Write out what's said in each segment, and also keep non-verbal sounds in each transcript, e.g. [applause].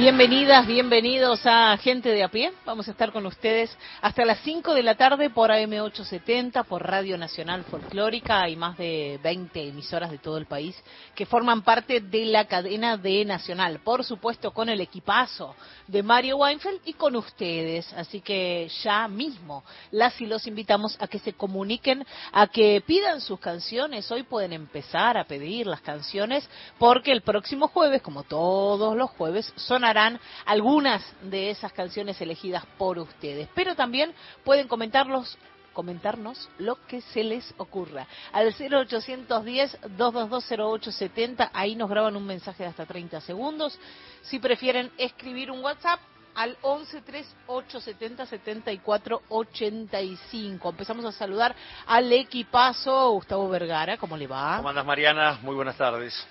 Bienvenidas, bienvenidos a Gente de a pie. Vamos a estar con ustedes hasta las 5 de la tarde por AM870, por Radio Nacional Folclórica. Hay más de 20 emisoras de todo el país que forman parte de la cadena de Nacional. Por supuesto, con el equipazo de Mario Weinfeld y con ustedes. Así que ya mismo las y los invitamos a que se comuniquen, a que pidan sus canciones. Hoy pueden empezar a pedir las canciones porque el próximo jueves, como todos los jueves, sonará algunas de esas canciones elegidas por ustedes. Pero también pueden comentarlos comentarnos lo que se les ocurra. Al 0810-2220870, ahí nos graban un mensaje de hasta 30 segundos. Si prefieren escribir un WhatsApp, al 1138707485. Empezamos a saludar al equipazo Gustavo Vergara, ¿cómo le va? ¿Cómo andas, Mariana? Muy buenas tardes.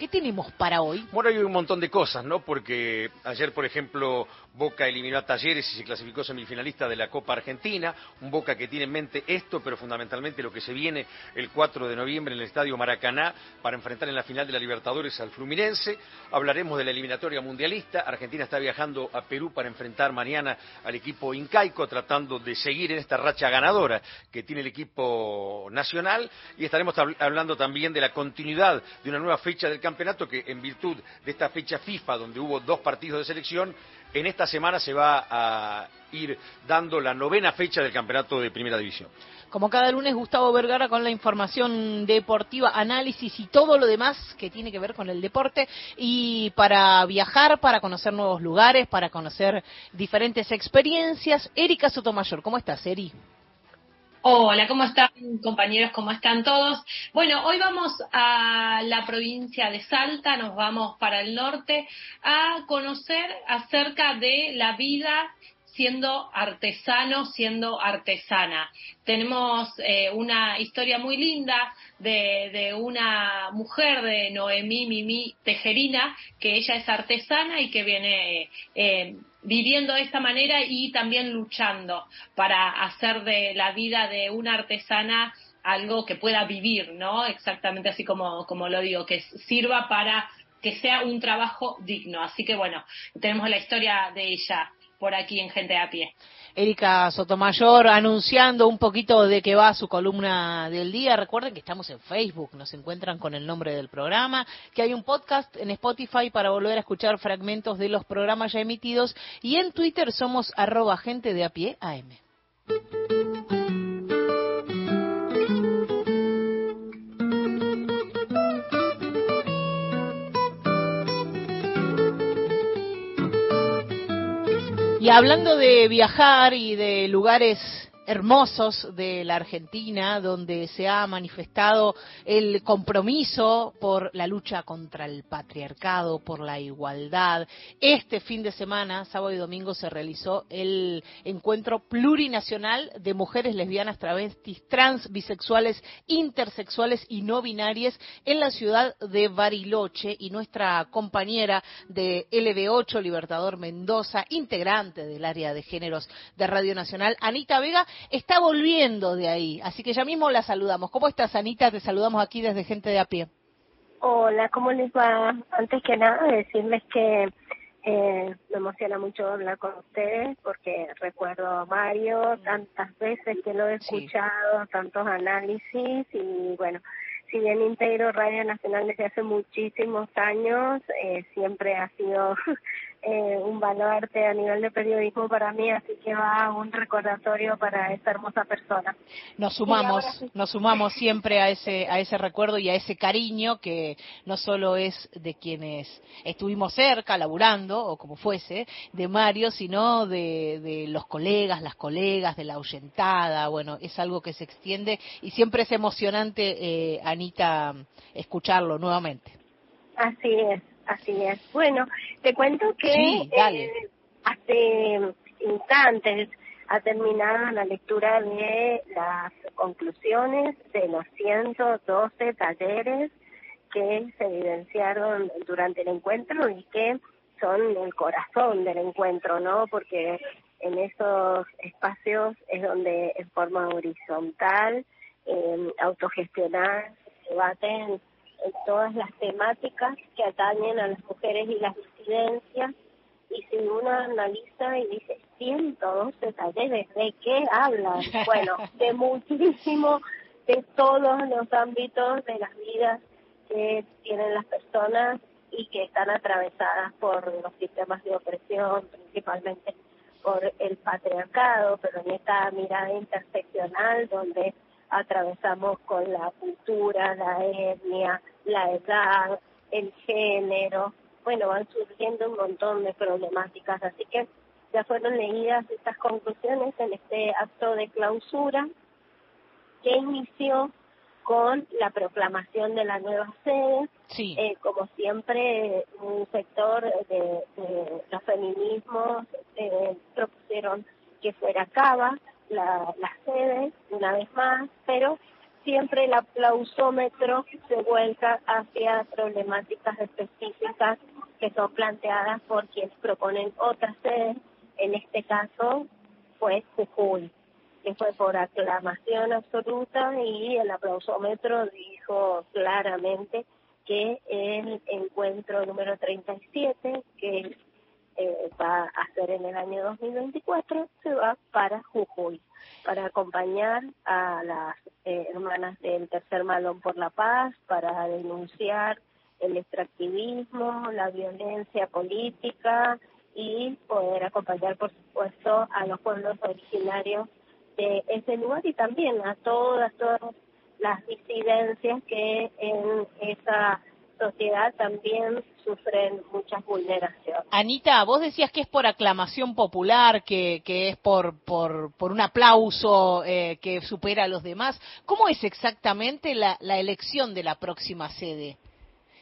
¿Qué tenemos para hoy? Bueno, hay un montón de cosas, ¿no? Porque ayer, por ejemplo, Boca eliminó a Talleres y se clasificó semifinalista de la Copa Argentina. Un Boca que tiene en mente esto, pero fundamentalmente lo que se viene el 4 de noviembre en el Estadio Maracaná para enfrentar en la final de la Libertadores al Fluminense. Hablaremos de la eliminatoria mundialista. Argentina está viajando a Perú para enfrentar mañana al equipo incaico, tratando de seguir en esta racha ganadora que tiene el equipo nacional. Y estaremos hablando también de la continuidad de una nueva fecha del campeonato que, en virtud de esta fecha FIFA, donde hubo dos partidos de selección, en esta semana se va a ir dando la novena fecha del campeonato de Primera División. Como cada lunes, Gustavo Vergara con la información deportiva, análisis y todo lo demás que tiene que ver con el deporte. Y para viajar, para conocer nuevos lugares, para conocer diferentes experiencias, Erika Sotomayor. ¿Cómo estás, Eri? Hola, ¿cómo están compañeros? ¿Cómo están todos? Bueno, hoy vamos a la provincia de Salta, nos vamos para el norte a conocer acerca de la vida siendo artesano, siendo artesana. Tenemos eh, una historia muy linda de, una mujer de Noemí Mimi Tejerina, que ella es artesana y que viene eh, viviendo de esta manera y también luchando para hacer de la vida de una artesana algo que pueda vivir, ¿no? Exactamente así como, como lo digo, que sirva para que sea un trabajo digno. Así que bueno, tenemos la historia de ella por aquí en Gente a Pie. Erika Sotomayor anunciando un poquito de que va su columna del día. Recuerden que estamos en Facebook, nos encuentran con el nombre del programa, que hay un podcast en Spotify para volver a escuchar fragmentos de los programas ya emitidos y en Twitter somos arroba gente de a pie AM. Y hablando de viajar y de lugares hermosos de la Argentina, donde se ha manifestado el compromiso por la lucha contra el patriarcado, por la igualdad. Este fin de semana, sábado y domingo, se realizó el encuentro plurinacional de mujeres lesbianas, travestis, trans, bisexuales, intersexuales y no binarias en la ciudad de Bariloche y nuestra compañera de LB8, Libertador Mendoza, integrante del área de géneros de Radio Nacional, Anita Vega, está volviendo de ahí. Así que ya mismo la saludamos. ¿Cómo estás, Anita? Te saludamos aquí desde Gente de a pie. Hola, ¿cómo les va? Antes que nada, decirles que eh, me emociona mucho hablar con ustedes porque recuerdo a Mario tantas veces que lo he escuchado, tantos análisis y bueno, si bien integro Radio Nacional desde hace muchísimos años, eh, siempre ha sido [laughs] eh, un baluarte a nivel de periodismo para mí, así que va un recordatorio para esta hermosa persona. Nos sumamos, nos sumamos siempre a ese a ese recuerdo y a ese cariño que no solo es de quienes estuvimos cerca, laburando o como fuese, de Mario, sino de, de los colegas, las colegas, de la ahuyentada, bueno, es algo que se extiende y siempre es emocionante, eh, Anita, escucharlo nuevamente. Así es. Así es. Bueno, te cuento que eh, hace instantes ha terminado la lectura de las conclusiones de los 112 talleres que se evidenciaron durante el encuentro y que son el corazón del encuentro, ¿no? Porque en esos espacios es donde en forma horizontal, eh, autogestionar, se debaten en todas las temáticas que atañen a las mujeres y las disidencias. Y si uno analiza y dice 112 talleres, ¿de qué hablan? [laughs] Bueno, de muchísimo, de todos los ámbitos de las vidas que tienen las personas y que están atravesadas por los sistemas de opresión, principalmente por el patriarcado, pero en esta mirada interseccional donde atravesamos con la cultura, la etnia, la edad, el género, bueno, van surgiendo un montón de problemáticas, así que ya fueron leídas estas conclusiones en este acto de clausura que inició con la proclamación de la nueva sede. Eh, como siempre, un sector de, los feminismos eh, propusieron que fuera Cava la, la sede, una vez más, pero siempre el aplausómetro se vuelca hacia problemáticas específicas que son planteadas por quienes proponen otras sedes. En este caso fue Jujuy que fue por aclamación absoluta y el aplausómetro dijo claramente que el encuentro número 37, que eh, va a ser en el año 2024, se va para Jujuy, para acompañar a las eh, hermanas del Tercer Malón por la Paz, para denunciar el extractivismo, la violencia política y poder acompañar, por supuesto, a los pueblos originarios de ese lugar y también a todas, todas las disidencias que en esa sociedad también sufren muchas vulneraciones. Anita, vos decías que es por aclamación popular, que, que es por, por, por un aplauso eh, que supera a los demás. ¿Cómo es exactamente la, la elección de la próxima sede?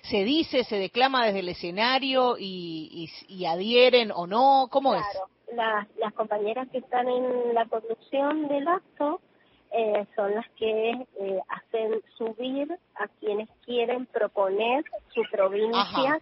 ¿Se dice, se declama desde el escenario y, y, adhieren o no? ¿Cómo es? las, las compañeras que están en la conducción del acto eh, son las que eh, hacen subir a quienes quieren proponer su provincia,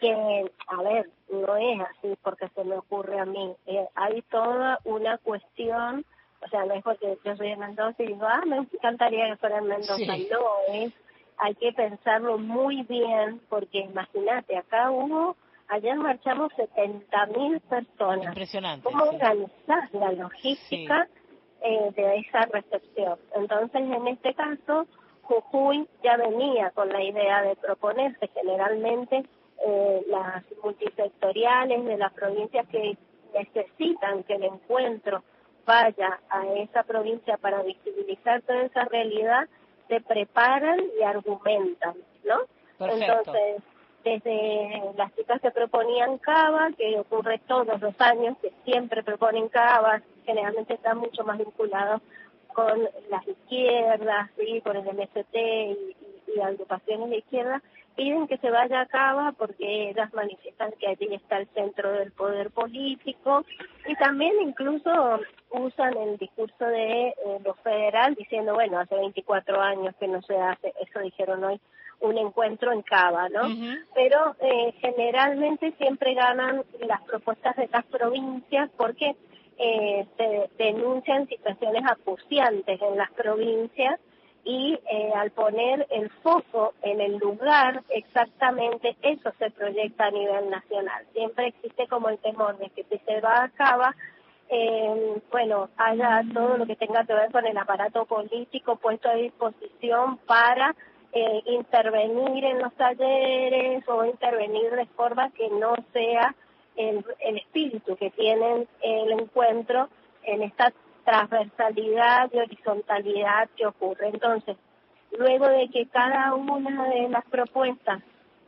que, a ver, no es así porque se me ocurre a mí. Eh, hay toda una cuestión, o sea, no es porque yo soy de Mendoza y digo, ah, me encantaría que fuera en Mendoza. No, es, hay que pensarlo muy bien porque imagínate, acá hubo Ayer marchamos 70.000 personas. Impresionante. ¿Cómo organizar la logística eh, de esa recepción? Entonces, en este caso, Jujuy ya venía con la idea de proponerse generalmente eh, las multisectoriales de las provincias que necesitan que el encuentro vaya a esa provincia para visibilizar toda esa realidad, se preparan y argumentan, ¿no? Entonces, desde las chicas que proponían cava, que ocurre todos los años, que siempre proponen cava, generalmente están mucho más vinculados con las izquierdas, ¿sí? con el MST y, y, agrupaciones de izquierda, piden que se vaya a Cava porque ellas manifiestan que allí está el centro del poder político y también incluso usan el discurso de eh, lo federal diciendo, bueno, hace 24 años que no se hace, eso dijeron hoy, un encuentro en Cava, ¿no? Pero eh, generalmente siempre ganan las propuestas de las provincias porque eh, se denuncian situaciones acuciantes en las provincias y eh, al poner el foco en el lugar exactamente eso se proyecta a nivel nacional. Siempre existe como el temor de que si se va a Cava, eh, bueno, haya todo lo que tenga que ver con el aparato político puesto a disposición para eh, intervenir en los talleres o intervenir de forma que no sea el, el espíritu que tienen el encuentro en esta transversalidad y horizontalidad que ocurre. Entonces, luego de que cada una de las propuestas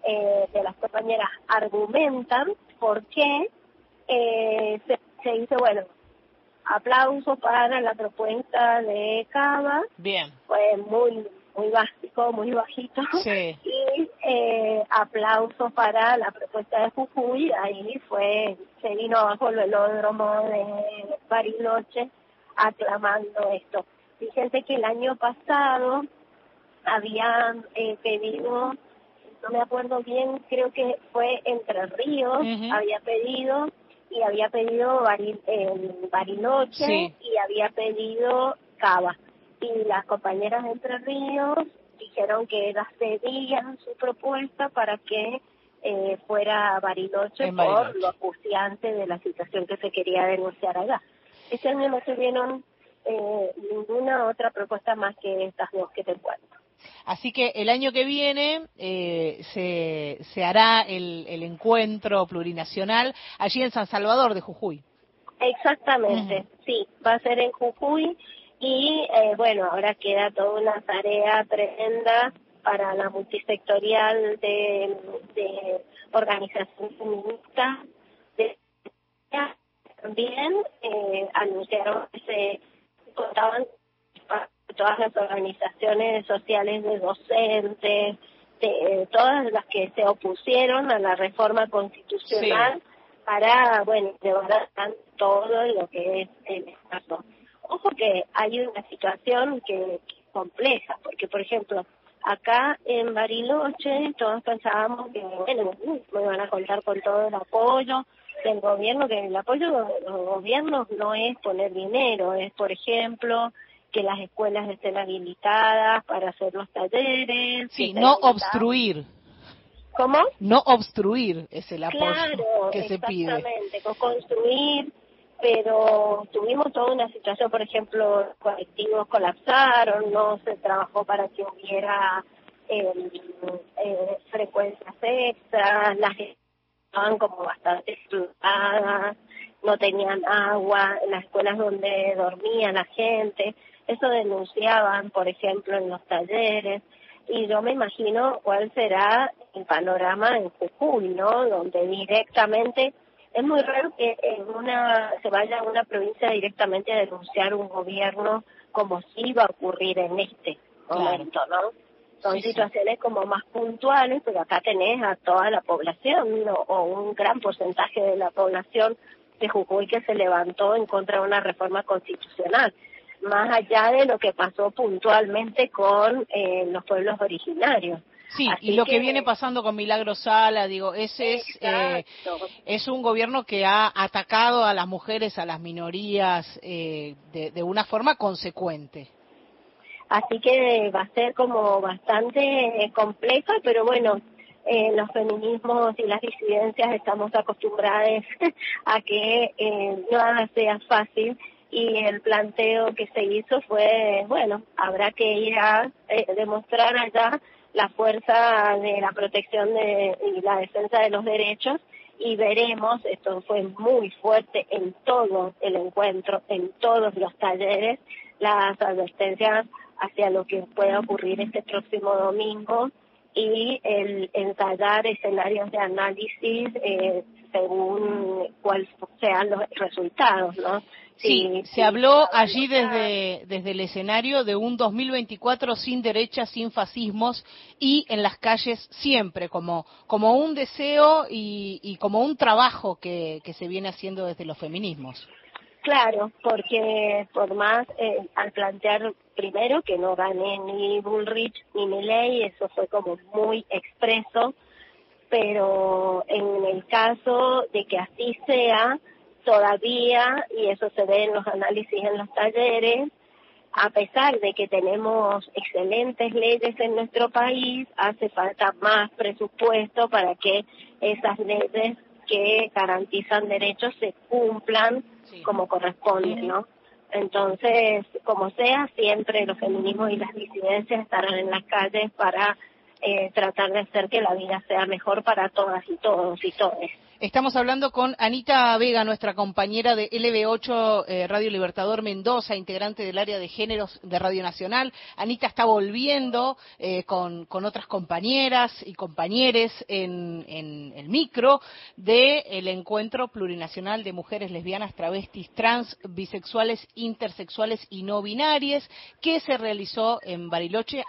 eh, de las compañeras argumentan por qué, eh, se, se dice, bueno, aplauso para la propuesta de Cava. Bien. Fue muy muy básico, muy bajito. [laughs] Y eh, aplauso para la propuesta de Jujuy. Ahí fue, se vino bajo el velódromo de Bariloche aclamando esto. Fíjense que el año pasado habían eh, pedido no me acuerdo bien, creo que fue Entre Ríos, había pedido, y había pedido en Bariloche y había pedido Cava. Y las compañeras de Entre Ríos dijeron que las pedían su propuesta para que eh, fuera Bariloche, por lo acuciante de la situación que se quería denunciar allá. Este año no tuvieron eh, ninguna otra propuesta más que estas dos que te cuento. Así que el año que viene eh, se, se hará el, el encuentro plurinacional allí en San Salvador de Jujuy. Exactamente, sí, va a ser en Jujuy y eh, bueno, ahora queda toda una tarea tremenda para la multisectorial de, de organización feminista. también eh, anunciaron que se contaban todas las organizaciones sociales de docentes, de, todas las que se opusieron a la reforma constitucional para, bueno, llevar a todo lo que es el Estado. Ojo que hay una situación que, es compleja, porque, por ejemplo, acá en Bariloche todos pensábamos que, bueno, me van a contar con todo el apoyo del gobierno, que el apoyo de los gobiernos no es poner dinero, es, por ejemplo, que las escuelas estén habilitadas para hacer los talleres. Sí, no obstruir. ¿Cómo? No obstruir es el apoyo que se pide. Exactamente, construir, pero tuvimos toda una situación, por ejemplo, colectivos colapsaron, no se trabajó para que hubiera em, eh, frecuencias extras, las estaban como bastante explotadas, no tenían agua, en las escuelas donde dormía la gente. Eso denunciaban, por ejemplo, en los talleres. Y yo me imagino cuál será el panorama en Jujuy, ¿no? Donde directamente es muy raro que en una se vaya a una provincia directamente a denunciar un gobierno como si iba a ocurrir en este momento, ¿no? Son situaciones como más puntuales, pero acá tenés a toda la población o un gran porcentaje de la población de Jujuy que se levantó en contra de una reforma constitucional más allá de lo que pasó puntualmente con eh, los pueblos originarios. Sí, y lo que, viene pasando con Milagro Sala, digo, ese es, eh, es un gobierno que ha atacado a las mujeres, a las minorías, eh, de, de una forma consecuente. Así que va a ser como bastante compleja, pero bueno, eh, los feminismos y las disidencias estamos acostumbradas [laughs] a que eh, nada sea fácil y el planteo que se hizo fue, bueno, habrá que ir a eh, demostrar allá la fuerza de la protección de, y la defensa de los derechos y veremos, esto fue muy fuerte en todo el encuentro, en todos los talleres, las advertencias hacia lo que pueda ocurrir este próximo domingo y el ensayar escenarios de análisis eh, según cuáles sean los resultados, ¿no? Sí, se habló allí desde, desde el escenario de un 2024 sin derechas, sin fascismos y en las calles siempre, como, como un deseo y, y como un trabajo que, que se viene haciendo desde los feminismos. Claro, porque por más eh, al plantear primero que no gané ni Bullrich ni Milley, eso fue como muy expreso, pero en el caso de que así sea, todavía, y eso se ve en los análisis en los talleres, a pesar de que tenemos excelentes leyes en nuestro país, hace falta más presupuesto para que esas leyes que garantizan derechos se cumplan como corresponde, ¿no? Entonces, como sea, siempre los feminismos y las disidencias estarán en las calles para eh, tratar de hacer que la vida sea mejor para todas y todos y todes. Estamos hablando con Anita Vega, nuestra compañera de LB8 eh, Radio Libertador Mendoza, integrante del área de géneros de Radio Nacional. Anita está volviendo eh, con, otras compañeras y compañeres en, el micro del encuentro plurinacional de mujeres lesbianas, travestis, trans, bisexuales, intersexuales y no binarias que se realizó en Bariloche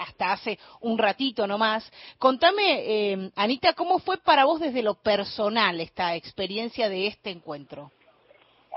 hasta hace un ratito nomás. Contame, eh, Anita, ¿cómo fue para vos desde lo personal esta experiencia de este encuentro?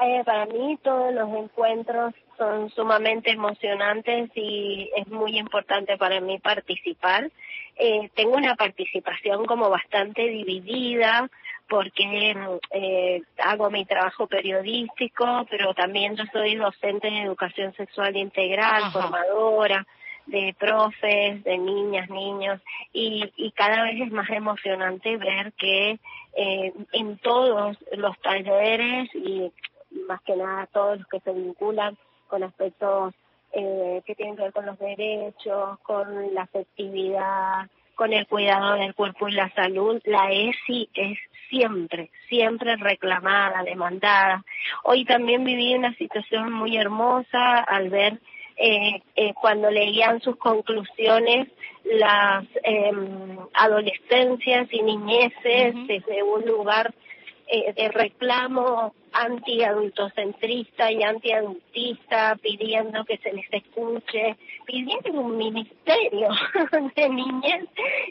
Eh, para mí todos los encuentros son sumamente emocionantes y es muy importante para mí participar. Eh, tengo una participación como bastante dividida porque eh, hago mi trabajo periodístico, pero también yo soy docente de educación sexual integral, formadora de profes, de niñas, niños, y, y cada vez es más emocionante ver que eh, en todos los talleres y más que nada todos los que se vinculan con aspectos eh, que tienen que ver con los derechos, con la afectividad, con el cuidado del cuerpo y la salud, la ESI es siempre, siempre reclamada, demandada. Hoy también viví una situación muy hermosa al ver eh, eh, cuando leían sus conclusiones las eh, adolescencias y niñeces desde un lugar eh, de reclamo anti-adultocentrista y anti-adultista, pidiendo que se les escuche, pidiendo un ministerio [laughs] de niñez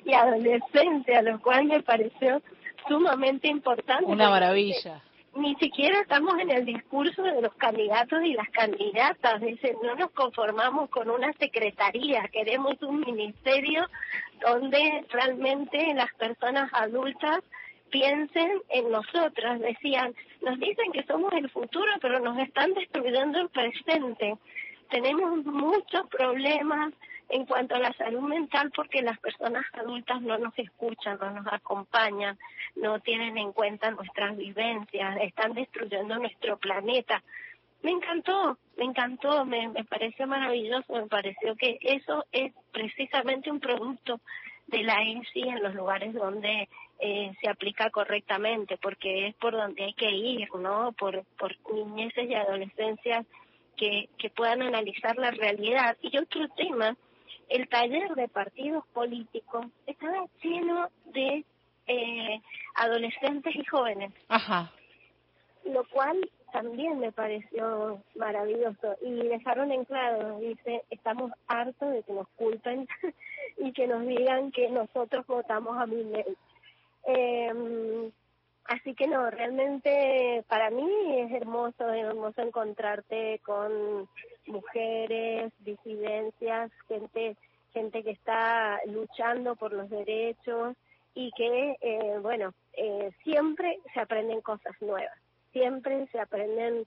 y adolescencia, lo cual me pareció sumamente importante. Una maravilla ni siquiera estamos en el discurso de los candidatos y las candidatas. Dicen, no nos conformamos con una secretaría, queremos un ministerio donde realmente las personas adultas piensen en nosotras. Decían, nos dicen que somos el futuro, pero nos están destruyendo el presente. Tenemos muchos problemas en cuanto a la salud mental porque las personas adultas no nos escuchan, no nos acompañan, no tienen en cuenta nuestras vivencias, están destruyendo nuestro planeta. Me encantó, me encantó, me, me pareció maravilloso, me pareció que eso es precisamente un producto de la ENSI en los lugares donde eh, se aplica correctamente, porque es por donde hay que ir, ¿no? Por, por niñeces y adolescencias que, que puedan analizar la realidad. Y otro tema el taller de partidos políticos estaba lleno de eh, adolescentes y jóvenes. Ajá. Lo cual también me pareció maravilloso. Y dejaron en claro, dice, estamos hartos de que nos culpen [laughs] y que nos digan que nosotros votamos a mi ley. Eh, así que no, realmente para mí es hermoso, es hermoso encontrarte con mujeres, disidencias, gente, gente que está luchando por los derechos y que, eh, bueno, eh, siempre se aprenden cosas nuevas, siempre se aprenden,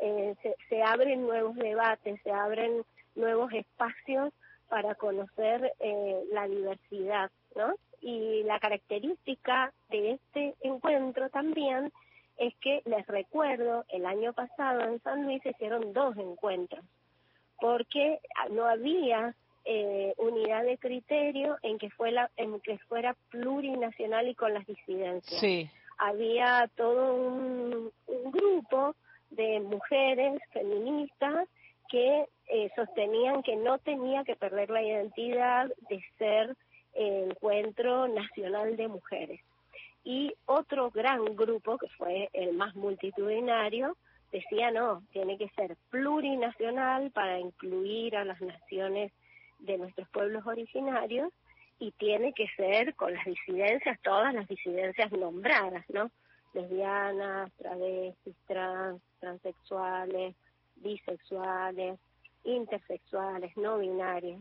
eh, se, se abren nuevos debates, se abren nuevos espacios para conocer eh, la diversidad, ¿no? Y la característica de este encuentro también es que les recuerdo, el año pasado en San Luis se hicieron dos encuentros, porque no había eh, unidad de criterio en que, fue la, en que fuera plurinacional y con las disidencias. Sí. Había todo un, un grupo de mujeres feministas que eh, sostenían que no tenía que perder la identidad de ser el encuentro nacional de mujeres. Y otro gran grupo, que fue el más multitudinario, decía no, tiene que ser plurinacional para incluir a las naciones de nuestros pueblos originarios y tiene que ser con las disidencias, todas las disidencias nombradas, ¿no? Lesbianas, travestis, trans, transexuales, bisexuales, intersexuales, no binarias.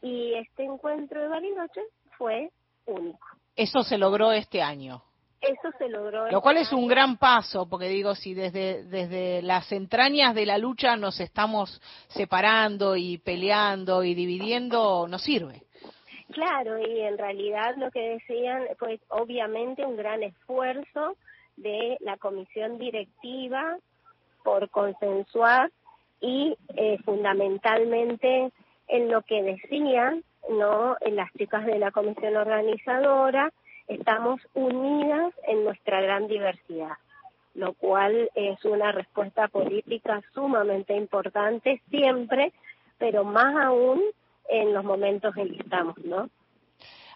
Y este encuentro de Bariloche fue único. Eso se logró este año. Eso se logró. Lo cual este es un gran paso, porque digo, si desde, desde las entrañas de la lucha nos estamos separando y peleando y dividiendo, no sirve. Claro, y en realidad lo que decían, pues obviamente un gran esfuerzo de la comisión directiva por consensuar y eh, fundamentalmente en lo que decían, no, las chicas de la comisión organizadora, estamos unidas en nuestra gran diversidad, lo cual es una respuesta política sumamente importante siempre, pero más aún en los momentos en que estamos, ¿no?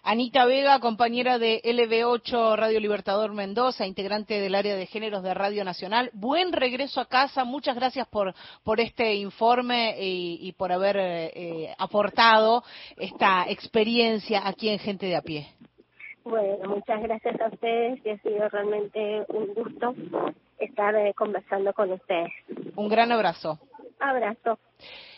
Anita Vega, compañera de LB8 Radio Libertador Mendoza, integrante del área de géneros de Radio Nacional. Buen regreso a casa. Muchas gracias por, por este informe y, y por haber eh, aportado esta experiencia aquí en Gente de a pie. Bueno, muchas gracias a ustedes y ha sido realmente un gusto estar eh, conversando con ustedes. Un gran abrazo. Abrazo.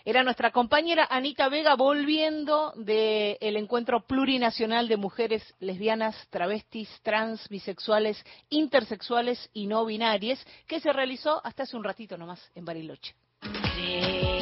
Era nuestra compañera Anita Vega volviendo del encuentro plurinacional de mujeres lesbianas, travestis, trans, bisexuales, intersexuales y no binarias que se realizó hasta hace un ratito nomás en Bariloche. Creo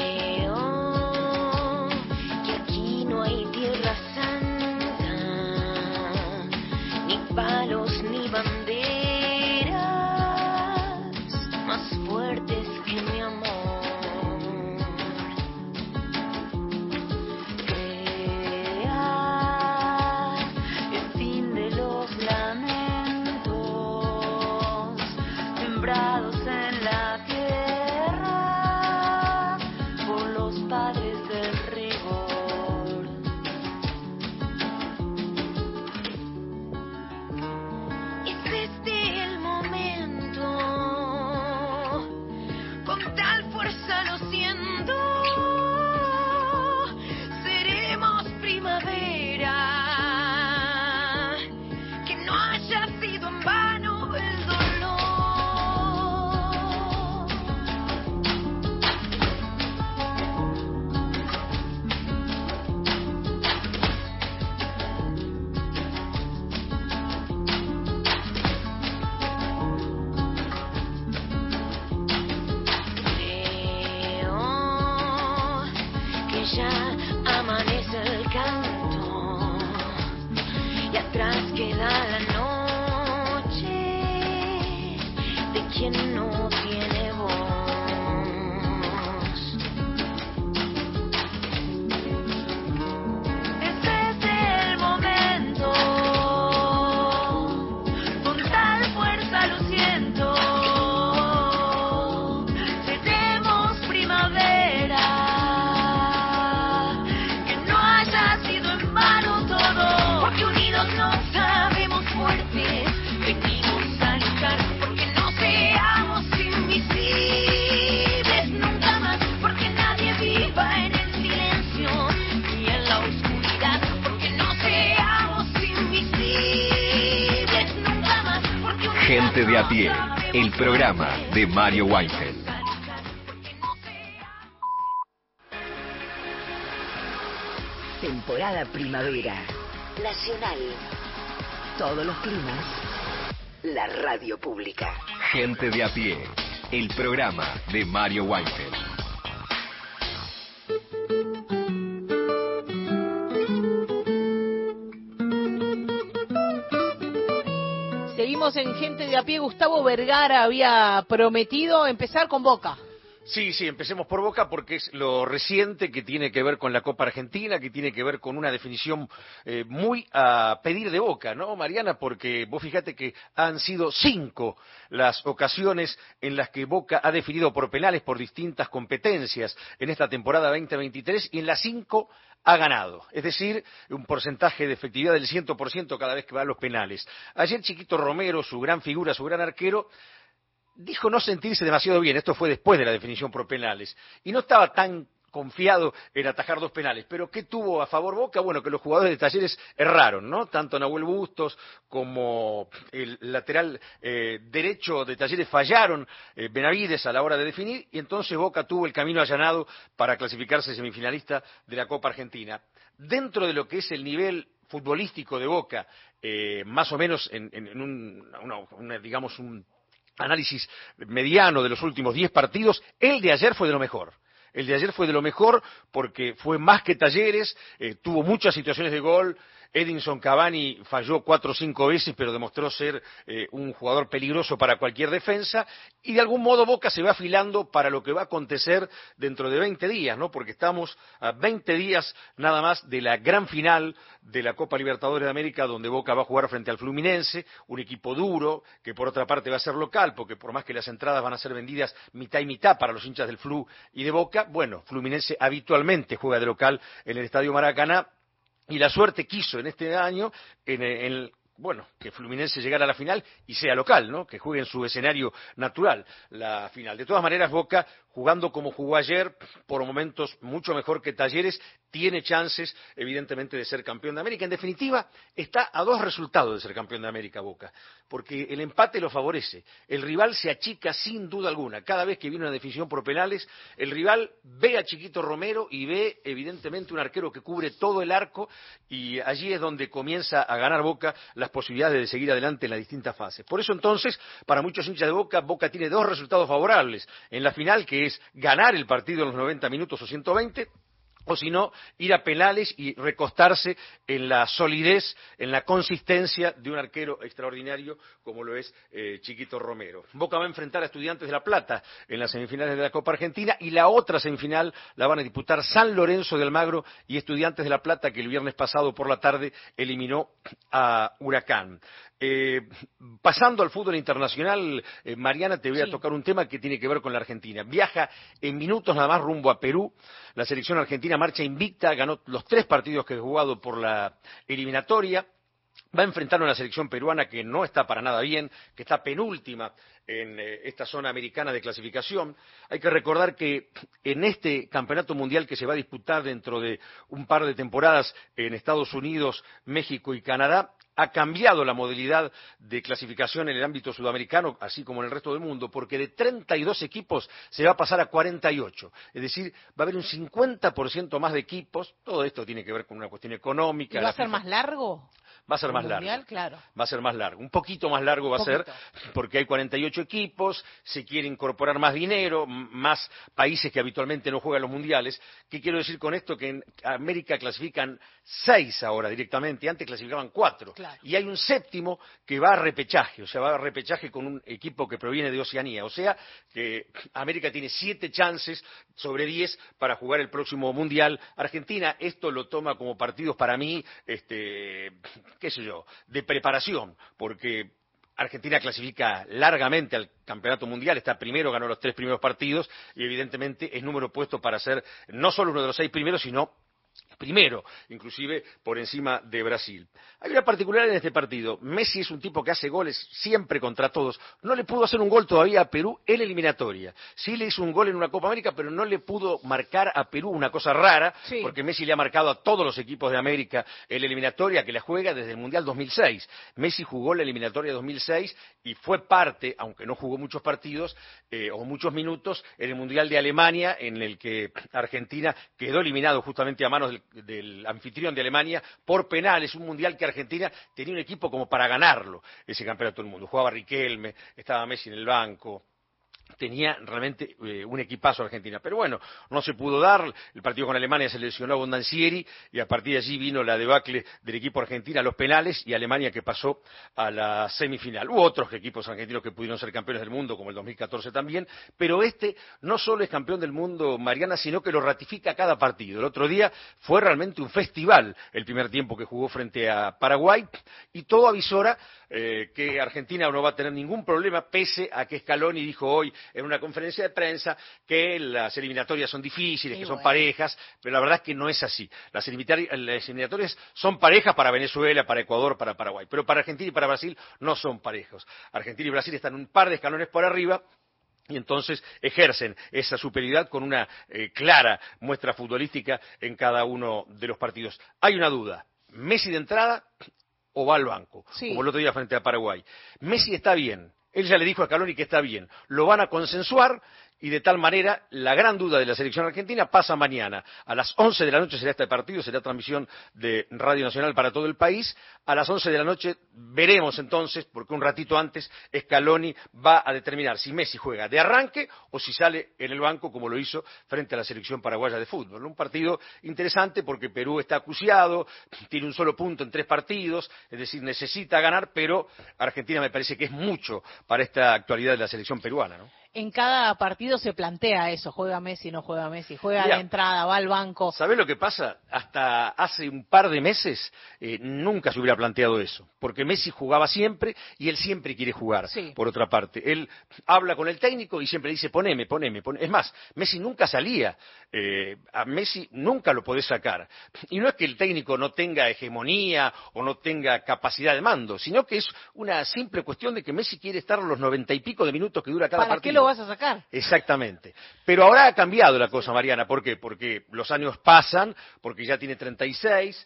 de a pie, el programa de Mario Weinfeld. Temporada primavera. Nacional. Todos los climas. La radio pública. Gente de a pie, el programa de Mario Weinfeld. Seguimos en Gente de a pie. Gustavo Vergara había prometido empezar con Boca. Sí, sí, empecemos por Boca porque es lo reciente que tiene que ver con la Copa Argentina, que tiene que ver con una definición eh, muy a pedir de Boca, ¿no, Mariana? Porque vos fíjate que han sido cinco las ocasiones en las que Boca ha definido por penales por distintas competencias en esta temporada 2023 y en las cinco ha ganado, es decir, un porcentaje de efectividad del 100% cada vez que va a los penales. Ayer Chiquito Romero, su gran figura, su gran arquero, dijo no sentirse demasiado bien, esto fue después de la definición por penales, y no estaba tan confiado en atajar dos penales, pero ¿qué tuvo a favor Boca? Bueno, que los jugadores de Talleres erraron, ¿no? Tanto Nahuel Bustos como el lateral eh, derecho de Talleres fallaron eh, Benavides a la hora de definir, y entonces Boca tuvo el camino allanado para clasificarse semifinalista de la Copa Argentina. Dentro de lo que es el nivel futbolístico de Boca, eh, más o menos en, en- en un, una- una, digamos, un análisis mediano de los últimos 10 partidos, el de ayer fue de lo mejor. El de ayer fue de lo mejor porque fue más que Talleres, eh, tuvo muchas situaciones de gol. Edinson Cavani falló cuatro o cinco veces, pero demostró ser eh, un jugador peligroso para cualquier defensa. Y de algún modo Boca se va afilando para lo que va a acontecer dentro de 20 días, ¿no? Porque estamos a 20 días nada más de la gran final de la Copa Libertadores de América, donde Boca va a jugar frente al Fluminense, un equipo duro, que por otra parte va a ser local, porque por más que las entradas van a ser vendidas mitad y mitad para los hinchas del Flu y de Boca, bueno, Fluminense habitualmente juega de local en el Estadio Maracaná, y la suerte quiso en este año, en, en- bueno, que Fluminense llegara a la final y sea local, ¿no? Que juegue en su escenario natural la final. De todas maneras, Boca jugando como jugó ayer, por momentos mucho mejor que Talleres, tiene chances, evidentemente, de ser campeón de América. En definitiva, está a dos resultados de ser campeón de América Boca, porque el empate lo favorece. El rival se achica sin duda alguna. Cada vez que viene una definición por penales, el rival ve a Chiquito Romero y ve, evidentemente, un arquero que cubre todo el arco y allí es donde comienza a ganar Boca las posibilidades de seguir adelante en las distintas fases. Por eso, entonces, para muchos hinchas de Boca, Boca tiene dos resultados favorables. En la final, que es ganar el partido en los 90 minutos o 120, o si no, ir a penales y recostarse en la solidez, en la consistencia de un arquero extraordinario como lo es eh, Chiquito Romero. Boca va a enfrentar a Estudiantes de La Plata en las semifinales de la Copa Argentina y la otra semifinal la van a disputar San Lorenzo de Almagro y Estudiantes de La Plata que el viernes pasado por la tarde eliminó a Huracán. Eh, pasando al fútbol internacional, eh, Mariana, te voy a tocar un tema que tiene que ver con la Argentina. Viaja en minutos nada más rumbo a Perú. La selección argentina marcha invicta, ganó los tres partidos que ha jugado por la eliminatoria. Va a enfrentar a una selección peruana que no está para nada bien, que está penúltima en eh, esta zona americana de clasificación. Hay que recordar que en este campeonato mundial que se va a disputar dentro de un par de temporadas en Estados Unidos, México y Canadá, ha cambiado la modalidad de clasificación en el ámbito sudamericano, así como en el resto del mundo, porque de 32 equipos se va a pasar a 48. Es decir, va a haber un 50% más de equipos. Todo esto tiene que ver con una cuestión económica. ¿Y va a ser más largo? Va a ser más mundial, largo. claro. Va a ser más largo. Un poquito más largo va a ser porque hay 48 equipos, se quiere incorporar más dinero, más países que habitualmente no juegan los mundiales. ¿Qué quiero decir con esto? Que en América clasifican seis ahora directamente, antes clasificaban cuatro. Claro. Y hay un séptimo que va a repechaje, o sea, va a repechaje con un equipo que proviene de Oceanía. O sea, que América tiene siete chances sobre diez para jugar el próximo mundial. Argentina esto lo toma como partidos para mí, este, qué sé yo, de preparación, porque Argentina clasifica largamente al campeonato mundial, está primero, ganó los tres primeros partidos y evidentemente es número puesto para ser no solo uno de los seis primeros, sino primero, inclusive por encima de Brasil. Hay una particularidad en este partido. Messi es un tipo que hace goles siempre contra todos. No le pudo hacer un gol todavía a Perú en eliminatoria. Sí le hizo un gol en una Copa América, pero no le pudo marcar a Perú una cosa rara, Sí. porque Messi le ha marcado a todos los equipos de América en la eliminatoria que la juega desde el Mundial 2006. Messi jugó la eliminatoria 2006 y fue parte, aunque no jugó muchos partidos eh, o muchos minutos, en el Mundial de Alemania, en el que Argentina quedó eliminado justamente a manos del, del anfitrión de Alemania por penales. Un Mundial que Argentina tenía un equipo como para ganarlo, ese campeonato del mundo. Jugaba Riquelme, estaba Messi en el banco tenía realmente eh, un equipazo Argentina. Pero bueno, no se pudo dar. El partido con Alemania se lesionó a Bondancieri y a partir de allí vino la debacle del equipo argentino a los penales y Alemania que pasó a la semifinal. Hubo otros equipos argentinos que pudieron ser campeones del mundo, como el 2014 también, pero este no solo es campeón del mundo, Mariana, sino que lo ratifica cada partido. El otro día fue realmente un festival el primer tiempo que jugó frente a Paraguay y todo avisora eh, que Argentina no va a tener ningún problema, pese a que Scaloni dijo hoy en una conferencia de prensa que las eliminatorias son difíciles, que son bueno. parejas, pero la verdad es que no es así. Las, eliminatorias son parejas para Venezuela, para Ecuador, para Paraguay, pero para Argentina y para Brasil no son parejos. Argentina y Brasil están un par de escalones por arriba y entonces ejercen esa superioridad con una eh, clara muestra futbolística en cada uno de los partidos. Hay una duda, Messi de entrada o va al banco, Sí. como el otro día frente a Paraguay. Messi está bien, él ya le dijo a Scaloni que está bien, lo van a consensuar y de tal manera la gran duda de la selección argentina pasa mañana. A las 11 de la noche será este partido, será transmisión de Radio Nacional para todo el país. A las 11 de la noche veremos entonces, porque un ratito antes Scaloni va a determinar si Messi juega de arranque o si sale en el banco como lo hizo frente a la selección paraguaya de fútbol. Un partido interesante porque Perú está acuciado, tiene un solo punto en tres partidos, es decir, necesita ganar, pero Argentina me parece que es mucho para esta actualidad de la selección peruana. ¿no? En cada partido se plantea eso, juega Messi, no juega Messi, juega Mira. de entrada, va al banco. ¿Sabés lo que pasa? Hasta hace un par de meses eh, nunca se hubiera planteado eso, porque Messi jugaba siempre y él siempre quiere jugar, Sí. por otra parte. Él habla con el técnico y siempre dice, poneme, poneme, poneme. Es más, Messi nunca salía, eh, a Messi nunca lo podés sacar. Y no es que el técnico no tenga hegemonía o no tenga capacidad de mando, sino que es una simple cuestión de que Messi quiere estar los noventa y pico de minutos que dura cada ¿Para partido. Vas a sacar. Exactamente. Pero ahora ha cambiado la cosa, Mariana. ¿Por qué? Porque los años pasan, porque ya tiene 36,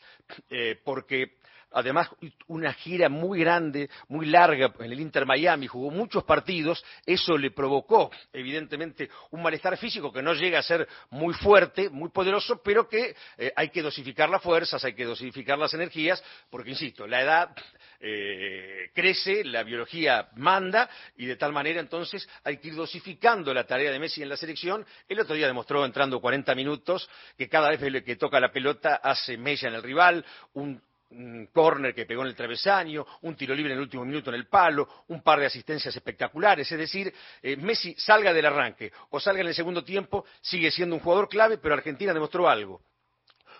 eh, porque además una gira muy grande, muy larga en el Inter Miami, jugó muchos partidos, eso le provocó evidentemente un malestar físico que no llega a ser muy fuerte, muy poderoso, pero que eh, hay que dosificar las fuerzas, hay que dosificar las energías, porque insisto, la edad eh, crece, la biología manda y de tal manera entonces hay que ir dosificando la tarea de Messi en la selección. El otro día demostró entrando 40 minutos que cada vez que toca la pelota hace mella en el rival, un un córner que pegó en el travesaño, un tiro libre en el último minuto en el palo, un par de asistencias espectaculares. Es decir, eh, Messi salga del arranque o salga en el segundo tiempo, sigue siendo un jugador clave, pero Argentina demostró algo.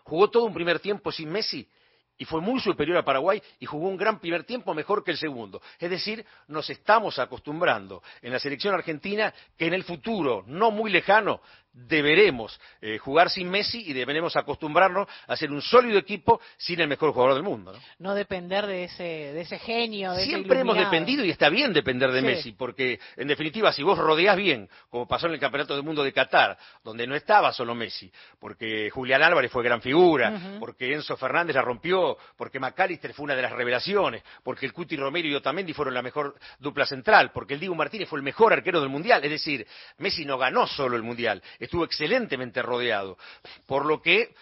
Jugó todo un primer tiempo sin Messi y fue muy superior a Paraguay y jugó un gran primer tiempo mejor que el segundo. Es decir, nos estamos acostumbrando en la selección argentina que en el futuro, no muy lejano, deberemos eh, jugar sin Messi y deberemos acostumbrarnos a ser un sólido equipo sin el mejor jugador del mundo. No, depender de ese, de ese genio. De Siempre hemos dependido y está bien depender de Messi, porque en definitiva, si vos rodeás bien, como pasó en el Campeonato del Mundo de Qatar, donde no estaba solo Messi, porque Julián Álvarez fue gran figura, porque Enzo Fernández la rompió, porque McAllister fue una de las revelaciones, porque el Cuti Romero y Otamendi fueron la mejor dupla central, porque el Diego Martínez fue el mejor arquero del Mundial. Es decir, Messi no ganó solo el Mundial, estuvo excelentemente rodeado. Por lo que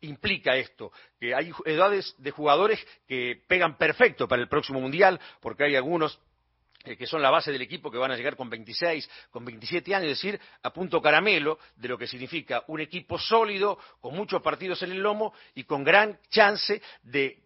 implica esto, que hay edades de jugadores que pegan perfecto para el próximo Mundial, porque hay algunos eh, que son la base del equipo que van a llegar con 26, con 27 años, es decir, a punto caramelo de lo que significa un equipo sólido, con muchos partidos en el lomo y con gran chance de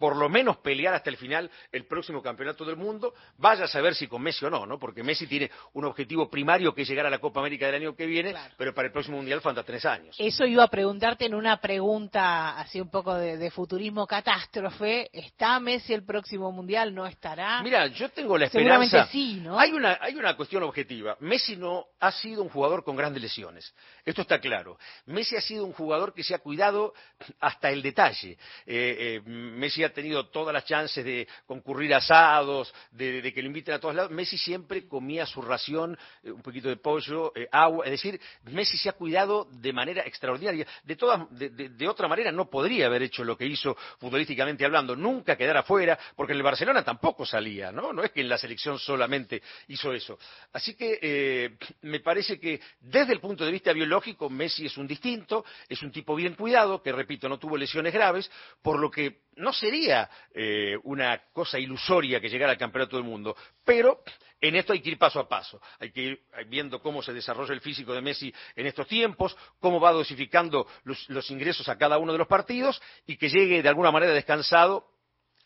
por lo menos pelear hasta el final el próximo campeonato del mundo, vaya a saber si con Messi o no, ¿no? Porque Messi tiene un objetivo primario que es llegar a la Copa América del año que viene, pero para el próximo Mundial falta tres años. Eso iba a preguntarte en una pregunta así un poco de, futurismo catástrofe. ¿Está Messi el próximo Mundial? ¿No estará? Mira, yo tengo la esperanza. Seguramente sí, ¿no? Hay una, hay una cuestión objetiva. Messi no ha sido un jugador con grandes lesiones. Esto está claro. Messi ha sido un jugador que se ha cuidado hasta el detalle. Eh, eh, Messi ha tenido todas las chances de concurrir a asados, de, que lo inviten a todos lados, Messi siempre comía su ración, eh, un poquito de pollo, eh, agua, es decir, Messi se ha cuidado de manera extraordinaria. De, otra manera no podría haber hecho lo que hizo futbolísticamente hablando, nunca quedar afuera, porque en el Barcelona tampoco salía, ¿no? No es que en la selección solamente hizo eso. Así que eh, me parece que desde el punto de vista biológico, Messi es un distinto, es un tipo bien cuidado, que repito, no tuvo lesiones graves, por lo que no sería eh, una cosa ilusoria que llegara al campeonato del mundo, pero en esto hay que ir paso a paso, hay que ir viendo cómo se desarrolla el físico de Messi en estos tiempos, cómo va dosificando los, ingresos a cada uno de los partidos y que llegue de alguna manera descansado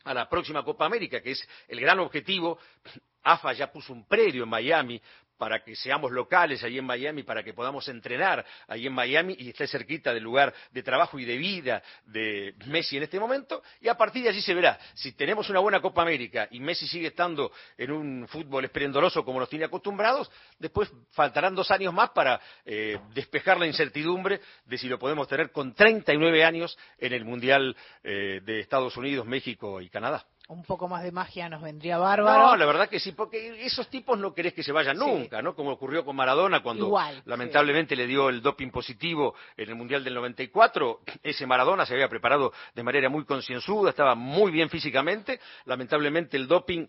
a la próxima Copa América, que es el gran objetivo. AFA ya puso un predio en Miami para que seamos locales allí en Miami, para que podamos entrenar allí en Miami y esté cerquita del lugar de trabajo y de vida de Messi en este momento, y a partir de allí se verá. Si tenemos una buena Copa América y Messi sigue estando en un fútbol esplendoroso como nos tiene acostumbrados, después faltarán dos años más para eh, despejar la incertidumbre de si lo podemos tener con 39 años en el Mundial eh, de Estados Unidos, México y Canadá un poco más de magia nos vendría bárbaro. No, la verdad que sí, porque esos tipos no querés que se vayan nunca, ¿no? Como ocurrió con Maradona cuando lamentablemente le dio el doping positivo en el Mundial del 94. Ese Maradona se había preparado de manera muy concienzuda, estaba muy bien físicamente. Lamentablemente el doping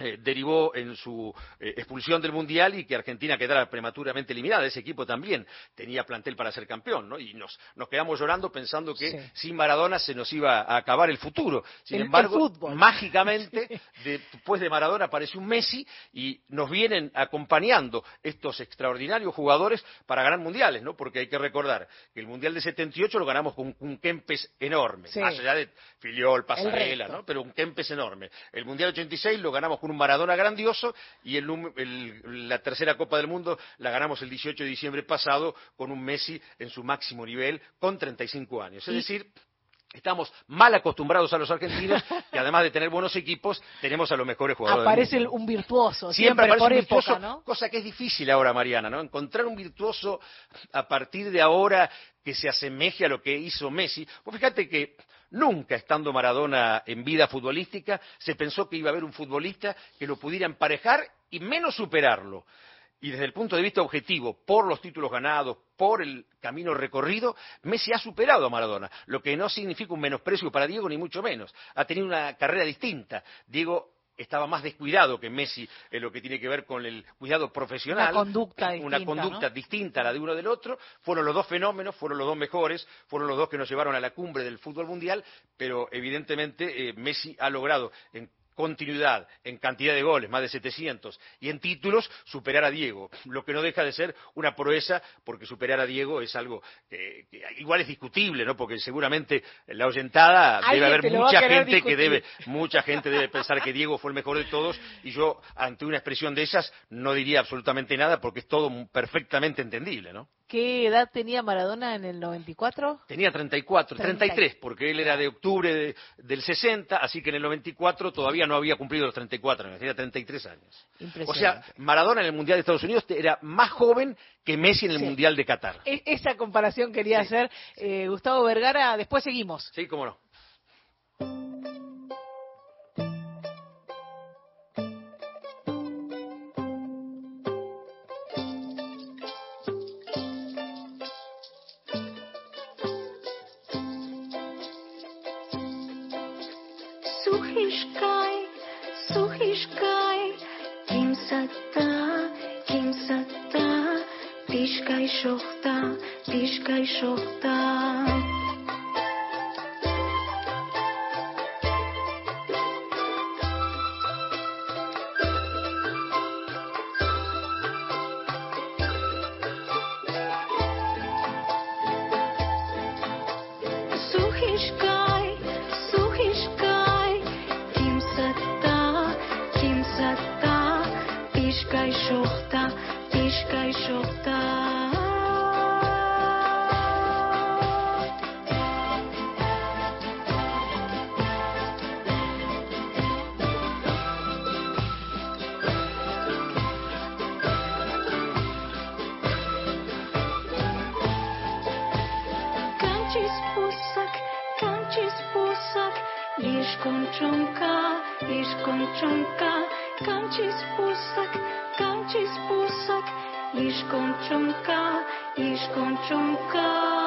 eh, derivó en su eh, expulsión del Mundial y que Argentina quedara prematuramente eliminada. Ese equipo también tenía plantel para ser campeón, ¿no? Y nos, quedamos llorando pensando que sin Maradona se nos iba a acabar el futuro. Sin embargo, mágicamente, [laughs] después de Maradona aparece un Messi y nos vienen acompañando estos extraordinarios jugadores para ganar mundiales, ¿no? Porque hay que recordar que el Mundial de 78 lo ganamos con un Kempes enorme, más allá de Filiol, Pasarela, ¿no? Pero un Kempes enorme. El Mundial 86 lo ganamos con un Maradona grandioso y la tercera Copa del Mundo la ganamos el 18 de diciembre pasado con un Messi en su máximo nivel con 35 años. Es decir, Estamos mal acostumbrados a los argentinos [laughs] y además de tener buenos equipos, tenemos a los mejores jugadores. Aparece un virtuoso, siempre, aparece un virtuoso, cosa que es difícil ahora, Mariana, ¿no? Encontrar un virtuoso a partir de ahora que se asemeje a lo que hizo Messi. Pues fíjate que Nunca, estando Maradona en vida futbolística, se pensó que iba a haber un futbolista que lo pudiera emparejar y menos superarlo. y desde el punto de vista objetivo, por los títulos ganados, por el camino recorrido, Messi ha superado a Maradona, lo que no significa un menosprecio para Diego, ni mucho menos. Ha tenido una carrera distinta. Diego estaba más descuidado que Messi en lo que tiene que ver con el cuidado profesional. Una conducta Una distinta, conducta ¿no? distinta a la de uno del otro. Fueron los dos fenómenos, fueron los dos mejores, fueron los dos que nos llevaron a la cumbre del fútbol mundial, pero evidentemente eh, Messi ha logrado en continuidad, en cantidad de goles, más de 700, y en títulos, superar a Diego, lo que no deja de ser una proeza, porque superar a Diego es algo que, que igual es discutible, ¿no? Porque seguramente en la oyentada debe haber mucha gente que debe, mucha gente debe pensar que Diego fue el mejor de todos, y yo, ante una expresión de esas, no diría absolutamente nada, porque es todo perfectamente entendible, ¿no? ¿Qué edad tenía Maradona en el 94? Tenía 34, 30. 33, porque él era de octubre de- del 60, así que en el 94 todavía no había cumplido los 34 años, tenía 33 años. O Impresionante. sea, Maradona en el Mundial de Estados Unidos era más joven que Messi en el Sí. Mundial de Qatar. E- esa comparación quería Sí, hacer eh, Gustavo Vergara. Después seguimos. Sí, cómo no. кайшохта, биш кайшохта. pusak, tańczyć pusak, iż kończonka, iż kończonka, tańczyć pusak, tańczyć pusak, iż kończonka, iż kończonka.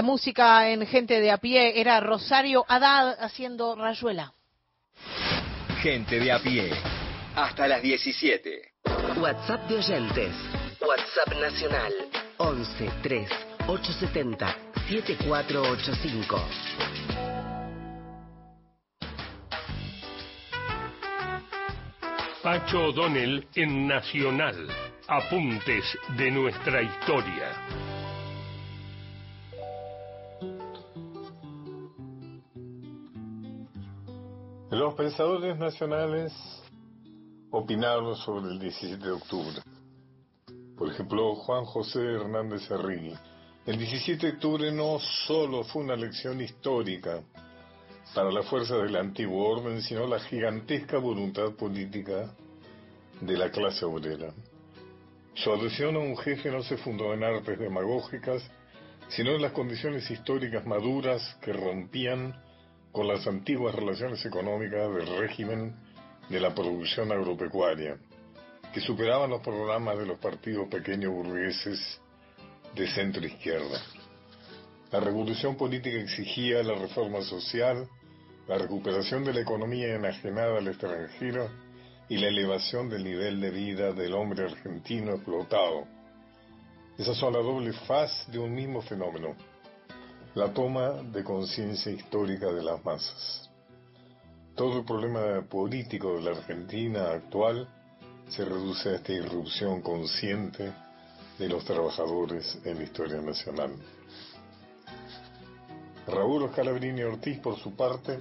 La música en Gente de a pie era Rosario Haddad haciendo Rayuela. Gente de a pie. Hasta las 17. WhatsApp de oyentes. WhatsApp nacional. 11 3 870 7485. Pacho O'Donnell en Nacional. Apuntes de nuestra historia. Los pensadores nacionales opinaron sobre el 17 de octubre. Por ejemplo, Juan José Hernández Arrigui. El 17 de octubre no solo fue una lección histórica para la fuerza del antiguo orden, sino la gigantesca voluntad política de la clase obrera. Su adhesión a un jefe no se fundó en artes demagógicas, sino en las condiciones históricas maduras que rompían con las antiguas relaciones económicas del régimen de la producción agropecuaria, que superaban los programas de los partidos pequeños burgueses de centro izquierda. La revolución política exigía la reforma social, la recuperación de la economía enajenada al extranjero y la elevación del nivel de vida del hombre argentino explotado. Esas son la doble faz de un mismo fenómeno, la toma de conciencia histórica de las masas. todo el problema político de la Argentina actual se reduce a esta irrupción consciente de los trabajadores en la historia nacional. Raúl Scalabrini Ortiz, por su parte,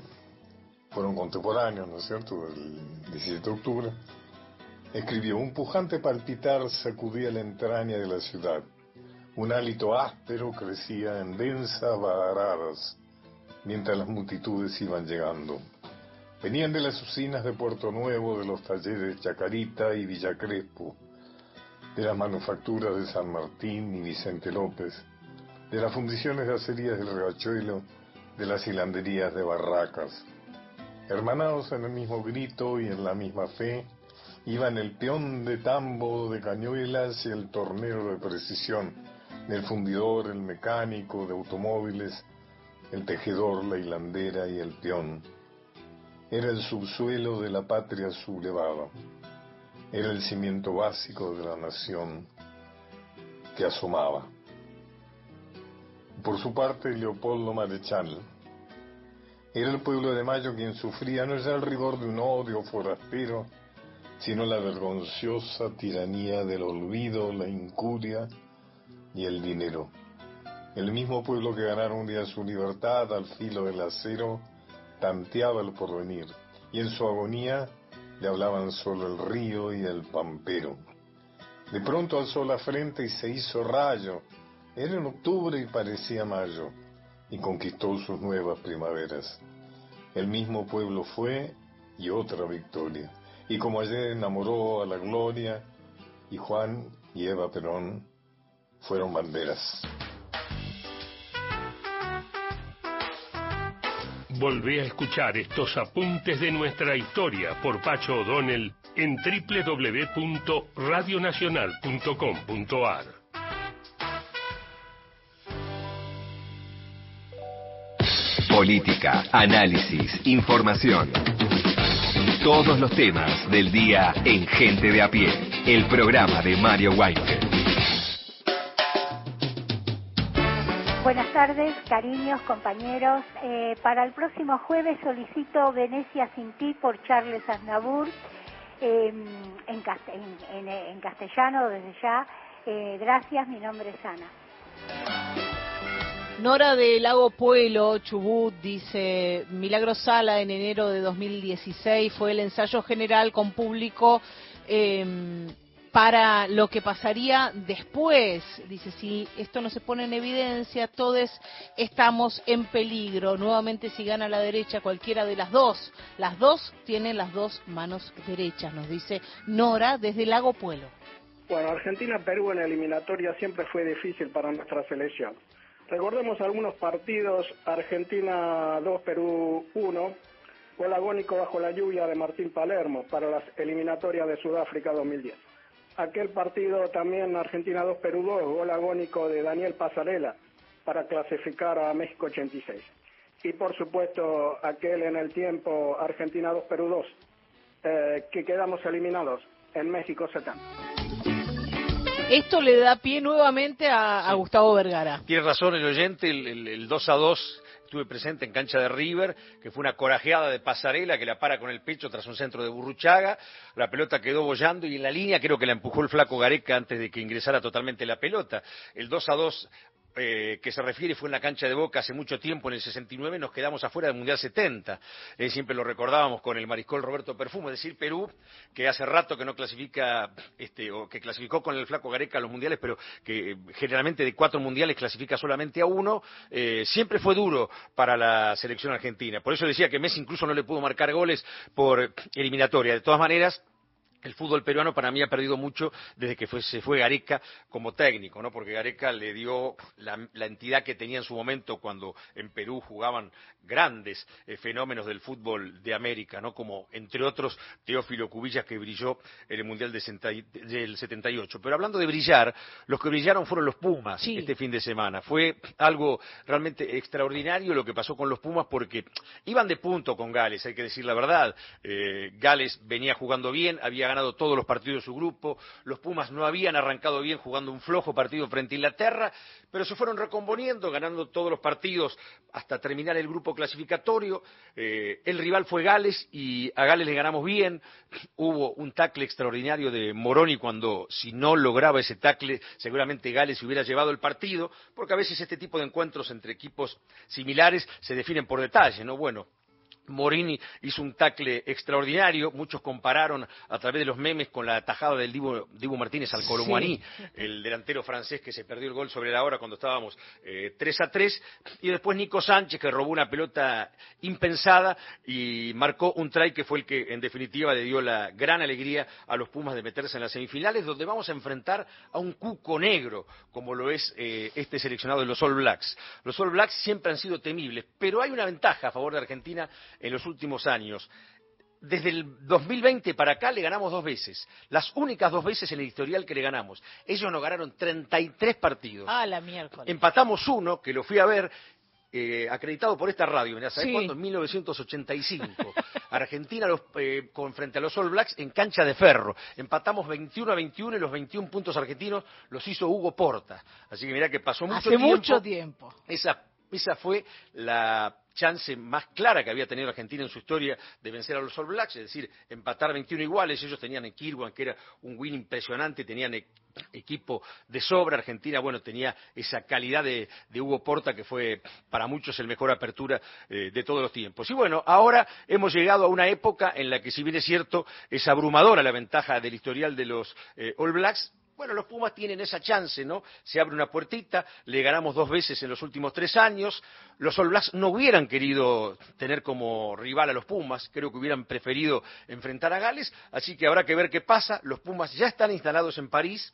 fueron contemporáneos, ¿no es cierto?, del 17 de octubre, escribió, un pujante palpitar sacudía la entraña de la ciudad, un hálito áspero crecía en densas varadas, mientras las multitudes iban llegando. Venían de las usinas de Puerto Nuevo, de los talleres Chacarita y Villa Crespo, de las manufacturas de San Martín y Vicente López, de las fundiciones de acerías del Riachuelo, de las hilanderías de Barracas. Hermanados en el mismo grito y en la misma fe, iban el peón de tambo de cañuelas y el tornero de precisión, el fundidor, el mecánico de automóviles, el tejedor, la hilandera y el peón. Era el subsuelo de la patria sublevada. Era el cimiento básico de la nación que asomaba. Por su parte, Leopoldo Marechal. Era el pueblo de Mayo quien sufría no ya el rigor de un odio forastero, sino la vergonzosa tiranía del olvido, la incuria y el dinero. El mismo pueblo que ganara un día su libertad al filo del acero, tanteaba el porvenir, y en su agonía le hablaban solo el río y el pampero. De pronto alzó la frente y se hizo rayo. Era en octubre y parecía mayo, y conquistó sus nuevas primaveras. El mismo pueblo fue y otra victoria. Y como ayer enamoró a la gloria, y Juan y Eva Perón fueron banderas. Volvé a escuchar estos apuntes de nuestra historia por Pacho O'Donnell en www.radionacional.com.ar. Política, análisis, información. Todos los temas del día en Gente de a pie, el programa de Mario White. Tardes, cariños, compañeros. Eh, para el próximo jueves solicito Venecia sin ti por Charles Aznavour eh, en, cast- en- en- en castellano desde ya. Eh, gracias, mi nombre es Ana. Nora de Lago Pueblo, Chubut, dice, Milagro Sala en enero de 2016 fue el ensayo general con público eh, para lo que pasaría después. Dice, si esto no se pone en evidencia, todos estamos en peligro. Nuevamente, si gana la derecha, cualquiera de las dos, las dos tienen las dos manos derechas, nos dice Nora desde Lago Pueblo. Bueno, Argentina-Perú en la eliminatoria siempre fue difícil para nuestra selección. Recordemos algunos partidos, Argentina 2, Perú 1, gol agónico bajo la lluvia de Martín Palermo para las eliminatorias de Sudáfrica 2010. Aquel partido también Argentina 2, Perú 2, gol agónico de Daniel Pasarela para clasificar a México 86. Y por supuesto aquel en el tiempo Argentina 2, Perú 2, eh, que quedamos eliminados en México 70. Esto le da pie nuevamente a, a Gustavo Vergara. Tiene razón el oyente, el, el- el 2 a 2 estuve presente en cancha de River, que fue una corajeada de pasarela que la para con el pecho tras un centro de Burruchaga, la pelota quedó bollando y en la línea creo que la empujó el flaco Gareca antes de que ingresara totalmente la pelota. El 2 a 2 eh, que se refiere fue en la cancha de Boca hace mucho tiempo, en el 69, nos quedamos afuera del Mundial 70. Eh, siempre lo recordábamos con el mariscal Roberto Perfumo, es decir, Perú, que hace rato que no clasifica, este, o que clasificó con el flaco Gareca a los mundiales, pero que eh, generalmente de cuatro mundiales clasifica solamente a uno, eh, siempre fue duro para la selección argentina. Por eso decía que Messi incluso no le pudo marcar goles por eliminatoria. De todas maneras, el fútbol peruano para mí ha perdido mucho desde que fue- se fue Gareca como técnico, ¿no? Porque Gareca le dio la, la entidad que tenía en su momento cuando en Perú jugaban grandes eh, fenómenos del fútbol de América, ¿no? Como entre otros Teófilo Cubillas que brilló en el Mundial de senta- del 78. Pero hablando de brillar, los que brillaron fueron los Pumas este fin de semana. Fue algo realmente extraordinario lo que pasó con los Pumas porque iban de punto con Gales, hay que decir la verdad. Eh, Gales venía jugando bien, había ganado todos los partidos de su grupo, los Pumas no habían arrancado bien jugando un flojo partido frente a Inglaterra, pero se fueron recomponiendo, ganando todos los partidos hasta terminar el grupo clasificatorio. Eh, el rival fue Gales y a Gales le ganamos bien. Hubo un tackle extraordinario de Moroni cuando, si no lograba ese tackle, seguramente Gales hubiera llevado el partido, porque a veces este tipo de encuentros entre equipos similares se definen por detalle, ¿no? Bueno, Morini hizo un tackle extraordinario, muchos compararon a través de los memes con la tajada del Dibu, Dibu Martínez al Colomboaní, el delantero francés que se perdió el gol sobre la hora cuando estábamos eh, 3 a 3, y después Nico Sánchez que robó una pelota impensada y marcó un try que fue el que en definitiva le dio la gran alegría a los Pumas de meterse en las semifinales, donde vamos a enfrentar a un cuco negro, como lo es eh, este seleccionado de los All Blacks. Los All Blacks siempre han sido temibles, pero hay una ventaja a favor de Argentina en los últimos años. Desde el 2020 para acá le ganamos dos veces, las únicas dos veces en el historial que le ganamos. Ellos nos ganaron 33 partidos. Ah, la miércoles. Empatamos uno, que lo fui a ver, eh, acreditado por esta radio, mirá, ¿sabés Sí. cuándo? En 1985. [laughs] Argentina los, eh, con, frente a los All Blacks en cancha de ferro. Empatamos 21 a 21 y los 21 puntos argentinos los hizo Hugo Porta. Así que mirá que pasó mucho Hace tiempo. mucho tiempo. Esa, esa fue la chance más clara que había tenido Argentina en su historia de vencer a los All Blacks, es decir, empatar 21 iguales. Ellos tenían en Kirwan, que era un win impresionante, tenían e- equipo de sobra. Argentina, bueno, tenía esa calidad de, Hugo Porta que fue para muchos el mejor apertura eh, de todos los tiempos. Y bueno, ahora hemos llegado a una época en la que, si bien es cierto, es abrumadora la ventaja del historial de los eh, All Blacks, bueno, los Pumas tienen esa chance, ¿no? Se abre una puertita, le ganamos dos veces en los últimos tres años. Los All no hubieran querido tener como rival a los Pumas, creo que hubieran preferido enfrentar a Gales, así que habrá que ver qué pasa. Los Pumas ya están instalados en París,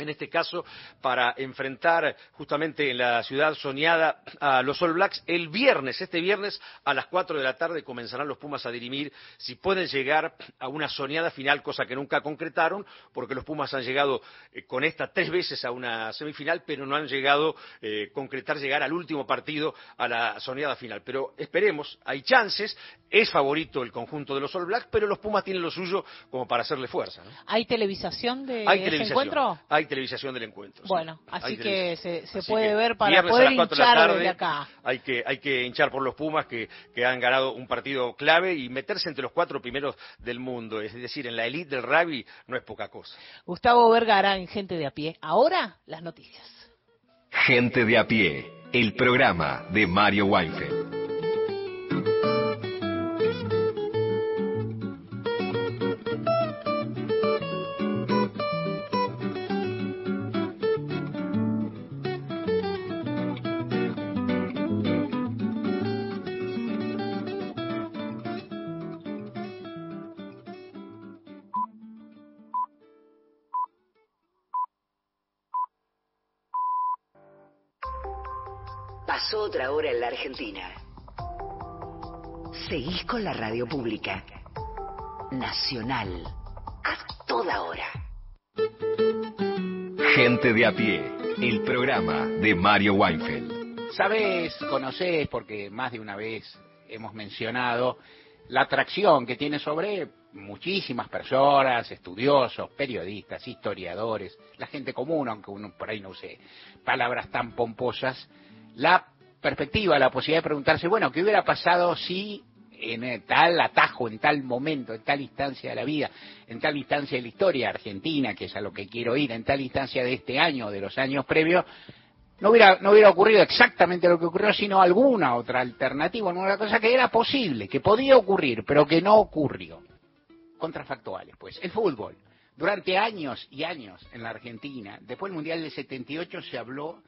en este caso para enfrentar justamente en la ciudad soñada a los All Blacks el viernes, este viernes a las 4 de la tarde comenzarán los Pumas a dirimir si pueden llegar a una soñada final, cosa que nunca concretaron, porque los Pumas han llegado eh, con esta tres veces a una semifinal, pero no han llegado eh, concretar llegar al último partido a la soñada final. Pero esperemos, hay chances, es favorito el conjunto de los All Blacks, pero los Pumas tienen lo suyo como para hacerle fuerza. ¿no? ¿Hay televisación de Hay ese televisación. encuentro? Hay televisación del encuentro. Bueno, así que se, se Así puede que ver para poder las cuatro de la hinchar tarde, desde acá. Hay que, hay que hinchar por los Pumas que, que han ganado un partido clave y meterse entre los cuatro primeros del mundo. Es decir, en la elite del rugby no es poca cosa. Gustavo Vergara en Gente de a pie. Ahora, las noticias. Gente de a pie, el programa de Mario Weinfeld. Argentina. Seguís con la radio pública. Nacional. A toda hora. Gente de a pie, el programa de Mario Weinfeld. Sabes, conoces, porque más de una vez hemos mencionado la atracción que tiene sobre muchísimas personas, estudiosos, periodistas, historiadores, la gente común, aunque uno por ahí no use palabras tan pomposas, la perspectiva, la posibilidad de preguntarse, bueno, ¿qué hubiera pasado si en eh, tal atajo, en tal momento, en tal instancia de la vida, en tal instancia de la historia argentina, que es a lo que quiero ir, en tal instancia de este año, de los años previos, no hubiera, no hubiera ocurrido exactamente lo que ocurrió, sino alguna otra alternativa, alguna cosa que era posible, que podía ocurrir, pero que no ocurrió. Contrafactuales, pues. El fútbol. Durante años y años en la Argentina, después del Mundial del 78 se habló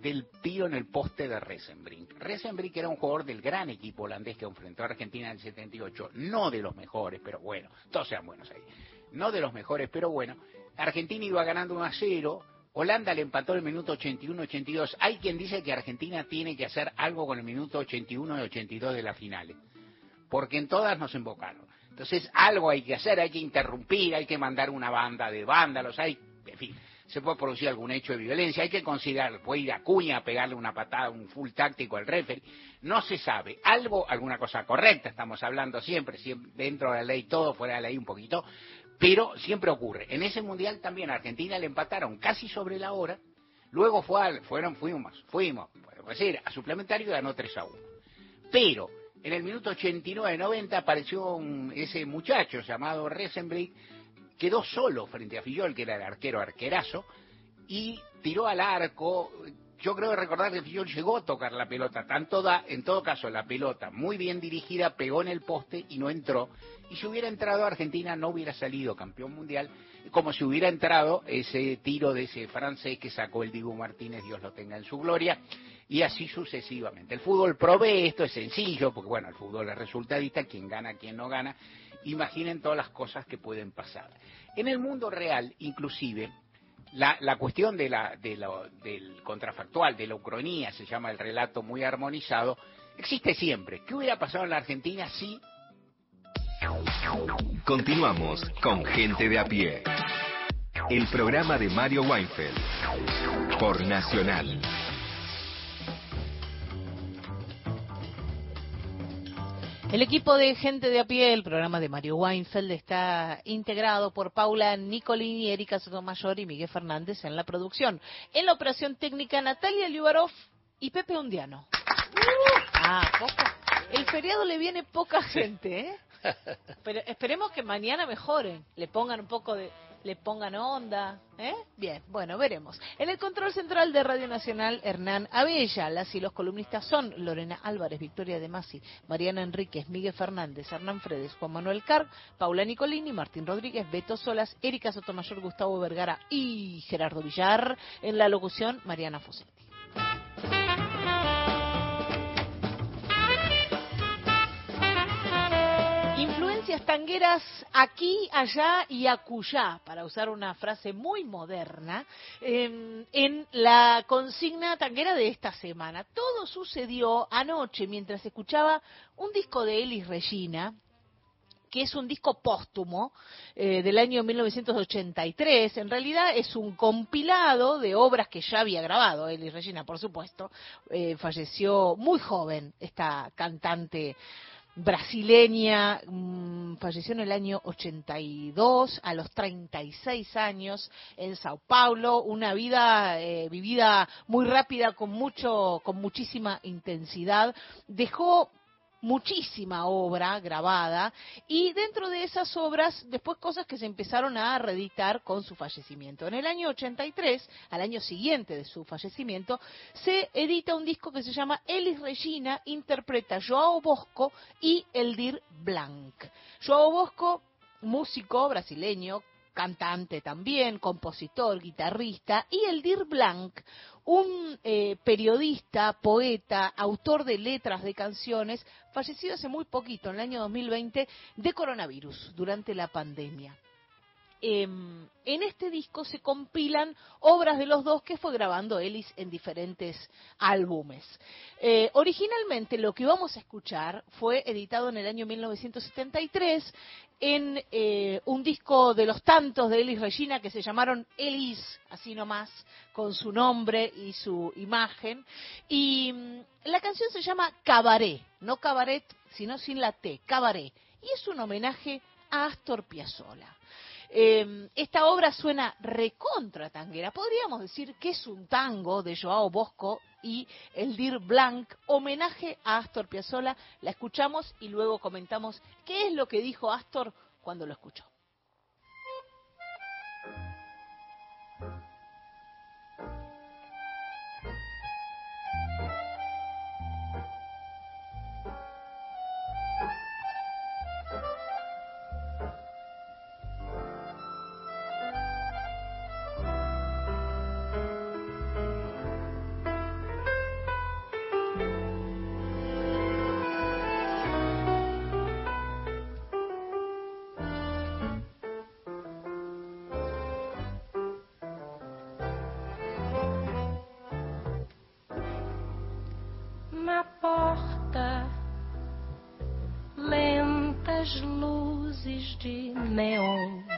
del tiro en el poste de Resenbrink. Resenbrink era un jugador del gran equipo holandés que enfrentó a Argentina en el 78, no de los mejores, pero bueno, todos sean buenos ahí. No de los mejores, pero bueno. Argentina iba ganando 1 a 0, Holanda le empató el minuto 81-82. Hay quien dice que Argentina tiene que hacer algo con el minuto 81 y 82 de las finales, porque en todas nos invocaron. Entonces algo hay que hacer, hay que interrumpir, hay que mandar una banda de vándalos, hay, en fin, se puede producir algún hecho de violencia, hay que considerar, puede ir a Cuña a pegarle una patada, un full táctico al referee, no se sabe, algo, alguna cosa correcta, estamos hablando siempre, dentro de la ley todo, fuera de la ley un poquito, Pero siempre ocurre. En ese mundial también a Argentina le empataron casi sobre la hora. Luego fue al- fueron, fuimos, fuimos, podemos decir, a suplementario ganó 3 a 1. Pero en el minuto 89-90 apareció un- ese muchacho llamado Resenbrick, quedó solo frente a Fillol, que era el arquero arquerazo, y tiró al arco. Yo creo recordar que Fillol llegó a tocar la pelota, tan toda, en todo caso la pelota muy bien dirigida pegó en el poste y no entró. Y si hubiera entrado Argentina no hubiera salido campeón mundial, como si hubiera entrado ese tiro de ese francés que sacó el Dibu Martínez, Dios lo tenga en su gloria, y así sucesivamente. El fútbol provee esto, es sencillo, porque bueno, el fútbol es resultadista, quién gana, quién no gana. Imaginen todas las cosas que pueden pasar. En el mundo real, inclusive, la, la cuestión de la, de lo- del contrafactual, de la ucronía, se llama el relato muy armonizado, existe siempre. ¿Qué hubiera pasado en la Argentina si Continuamos con Gente de a pie. El programa de Mario Weinfeld por Nacional. El equipo de gente de a pie, el programa de Mario Weinfeld, está integrado por Paula Nicolini, Erika Sotomayor y Miguel Fernández en la producción. En la operación técnica, Natalia Liubarov y Pepe Undiano. Ah, poco. El feriado le viene poca gente, ¿eh? [laughs] Pero esperemos que mañana mejoren, le pongan un poco de, le pongan onda, ¿eh? Bien, bueno, veremos. En el control central de Radio Nacional, Hernán Abella. Las y los columnistas son Lorena Álvarez, Victoria De Masi, Mariana Enríquez, Miguel Fernández, Hernán Fredes, Juan Manuel Carr, Paula Nicolini, Martín Rodríguez, Beto Solas, Erika Sotomayor, Gustavo Vergara y Gerardo Villar. En la locución, Mariana Fosetti. Tangueras aquí, allá y acullá, para usar una frase muy moderna, eh, en la consigna tanguera de esta semana. Todo sucedió anoche mientras escuchaba un disco de Elis Regina, que es un disco póstumo eh, del año 1983. En realidad es un compilado de obras que ya había grabado Elis Regina, por supuesto. Eh, falleció muy joven esta cantante brasileña, mm, falleció en el año 82, a los 36 años, en Sao Paulo, una vida eh, vivida muy rápida, con mucho, con muchísima intensidad, dejó muchísima obra grabada y dentro de esas obras después cosas que se empezaron a reeditar con su fallecimiento. En el año 83, al año siguiente de su fallecimiento, se edita un disco que se llama Elis Regina interpreta Joao Bosco y Eldir Blanc. Joao Bosco, músico brasileño, cantante también, compositor, guitarrista, y Eldir Blanc, un eh, periodista, poeta, autor de letras de canciones, fallecido hace muy poquito, en el año 2020, de coronavirus, durante la pandemia. Em, en este disco se compilan obras de los dos que fue grabando Ellis en diferentes álbumes. Eh, originalmente lo que vamos a escuchar fue editado en el año 1973 en eh, un disco de los tantos de Elis Regina que se llamaron Elis, así nomás, con su nombre y su imagen. Y mm, la canción se llama Cabaret, no cabaret, sino sin la T, Cabaret. Y es un homenaje a Astor Piazzolla. Eh, esta obra suena recontra tanguera. Podríamos decir que es un tango de Joao Bosco y el Dir Blanc, homenaje a Astor Piazzolla. La escuchamos y luego comentamos qué es lo que dijo Astor cuando lo escuchó. Lentas luzes de neon.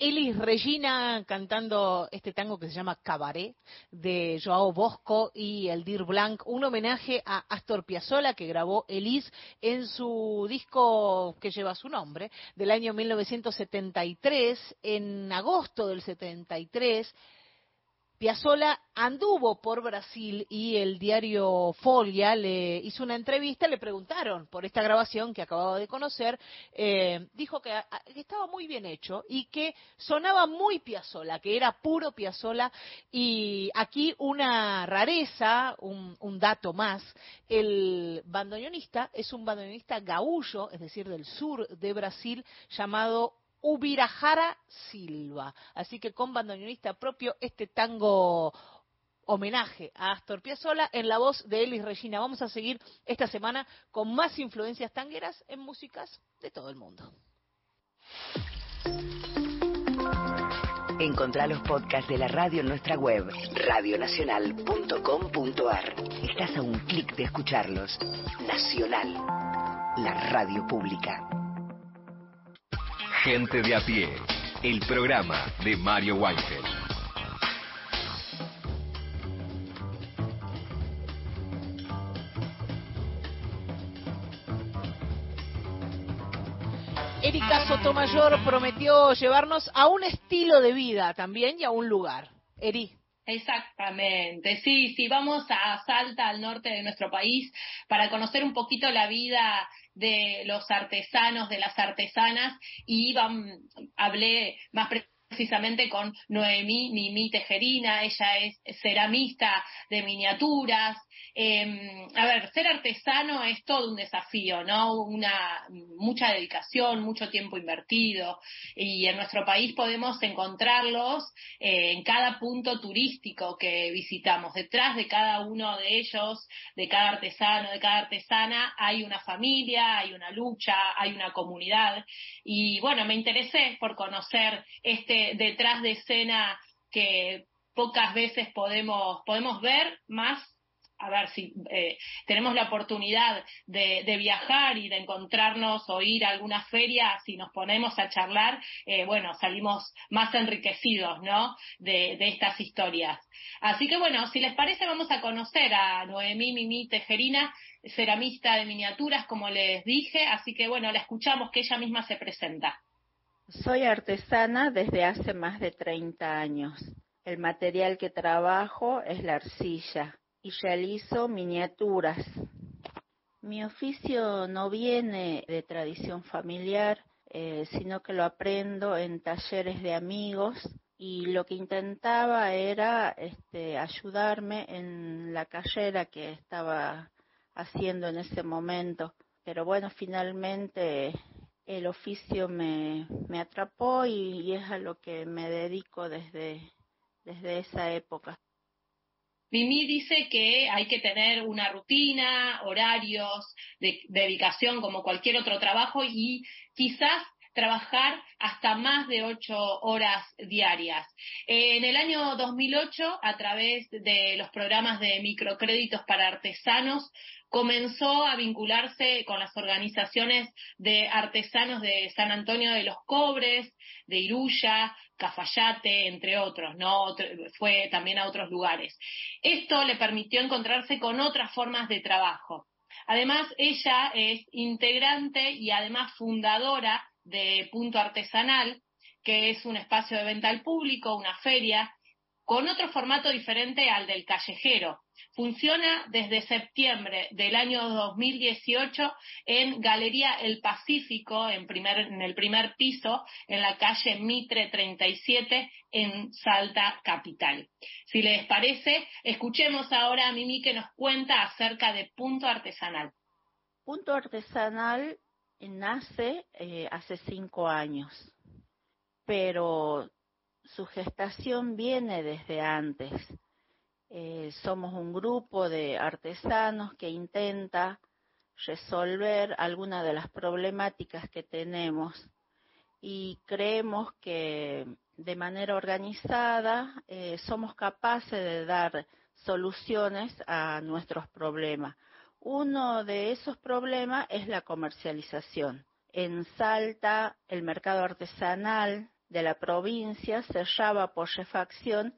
Elis Regina cantando este tango que se llama Cabaret de Joao Bosco y Eldir Blanc, un homenaje a Astor Piazzolla que grabó Elis en su disco que lleva su nombre del año 1973. En agosto del 73 Piazzolla anduvo por Brasil y el diario Folia le hizo una entrevista, le preguntaron por esta grabación que acababa de conocer, eh, dijo que, a- que estaba muy bien hecho y que sonaba muy Piazzolla, que era puro Piazzolla. Y aquí una rareza, un, un dato más, el bandoneonista es un bandoneonista gaullo, es decir, del sur de Brasil, llamado Ubirajara Silva. Así que con bandoneonista propio este tango homenaje a Astor Piazzolla en la voz de Elis Regina. Vamos a seguir esta semana con más influencias tangueras en músicas de todo el mundo. Encontrá los podcasts de la radio en nuestra web, radionacional.com.ar. Estás a un clic de escucharlos. Nacional, la radio pública. Gente de a pie, el programa de Mario Weinfeld. Erika Sotomayor prometió llevarnos a un estilo de vida también y a un lugar. Eri. Exactamente, sí, sí, vamos a Salta, al norte de nuestro país, para conocer un poquito la vida de los artesanos, de las artesanas, y vam- hablé más precisamente con Noemí Mimi Tejerina, ella es ceramista de miniaturas. Eh, a ver, ser artesano es todo un desafío, ¿no? Una mucha dedicación, mucho tiempo invertido, y en nuestro país podemos encontrarlos eh, en cada punto turístico que visitamos. Detrás de cada uno de ellos, de cada artesano, de cada artesana, hay una familia, hay una lucha, hay una comunidad. Y bueno, me interesé por conocer este detrás de escena que pocas veces podemos, podemos ver más a ver si eh, tenemos la oportunidad de, viajar y de encontrarnos o ir a alguna feria, si nos ponemos a charlar, eh, bueno, salimos más enriquecidos, ¿no? De, de estas historias. Así que bueno, si les parece, vamos a conocer a Noemí Mimi Tejerina, ceramista de miniaturas, como les dije. Así que bueno, la escuchamos que ella misma se presenta. Soy artesana desde hace más de 30 años. El material que trabajo es la arcilla y realizo miniaturas. Mi oficio no viene de tradición familiar, eh, sino que lo aprendo en talleres de amigos y lo que intentaba era este, ayudarme en la carrera que estaba haciendo en ese momento. Pero bueno, finalmente el oficio me, atrapó y, y es a lo que me dedico desde, desde esa época. Mimi dice que hay que tener una rutina, horarios, de, dedicación como cualquier otro trabajo y quizás trabajar hasta más de ocho horas diarias. En el año 2008, a través de los programas de microcréditos para artesanos, comenzó a vincularse con las organizaciones de artesanos de San Antonio de los Cobres, de Iruya, Cafayate, entre otros, ¿no? Fue también a otros lugares. Esto le permitió encontrarse con otras formas de trabajo. Además, ella es integrante y además fundadora de Punto Artesanal, que es un espacio de venta al público, una feria, con otro formato diferente al del callejero. Funciona desde septiembre del año 2018 en Galería El Pacífico, en, primer, en el primer piso, en la calle Mitre 37, en Salta Capital. Si les parece, escuchemos ahora a Mimi que nos cuenta acerca de Punto Artesanal. Punto Artesanal nace eh, hace cinco años, pero su gestación viene desde antes. Eh, somos un grupo de artesanos que intenta resolver algunas de las problemáticas que tenemos y creemos que de manera organizada eh, somos capaces de dar soluciones a nuestros problemas. Uno de esos problemas es la comercialización. En Salta, el mercado artesanal de la provincia cerraba por refacción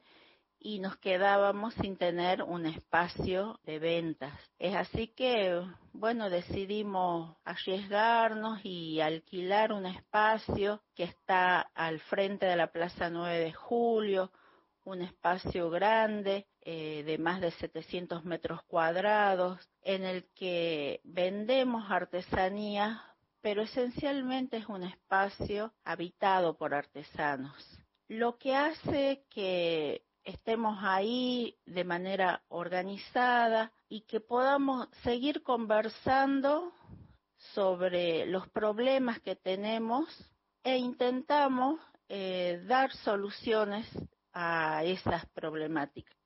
y nos quedábamos sin tener un espacio de ventas. Es así que, bueno, decidimos arriesgarnos y alquilar un espacio que está al frente de la Plaza 9 de Julio, un espacio grande eh, de más de 700 metros cuadrados en el que vendemos artesanías, pero esencialmente es un espacio habitado por artesanos. Lo que hace que estemos ahí de manera organizada y que podamos seguir conversando sobre los problemas que tenemos e intentamos eh, dar soluciones a esas problemáticas.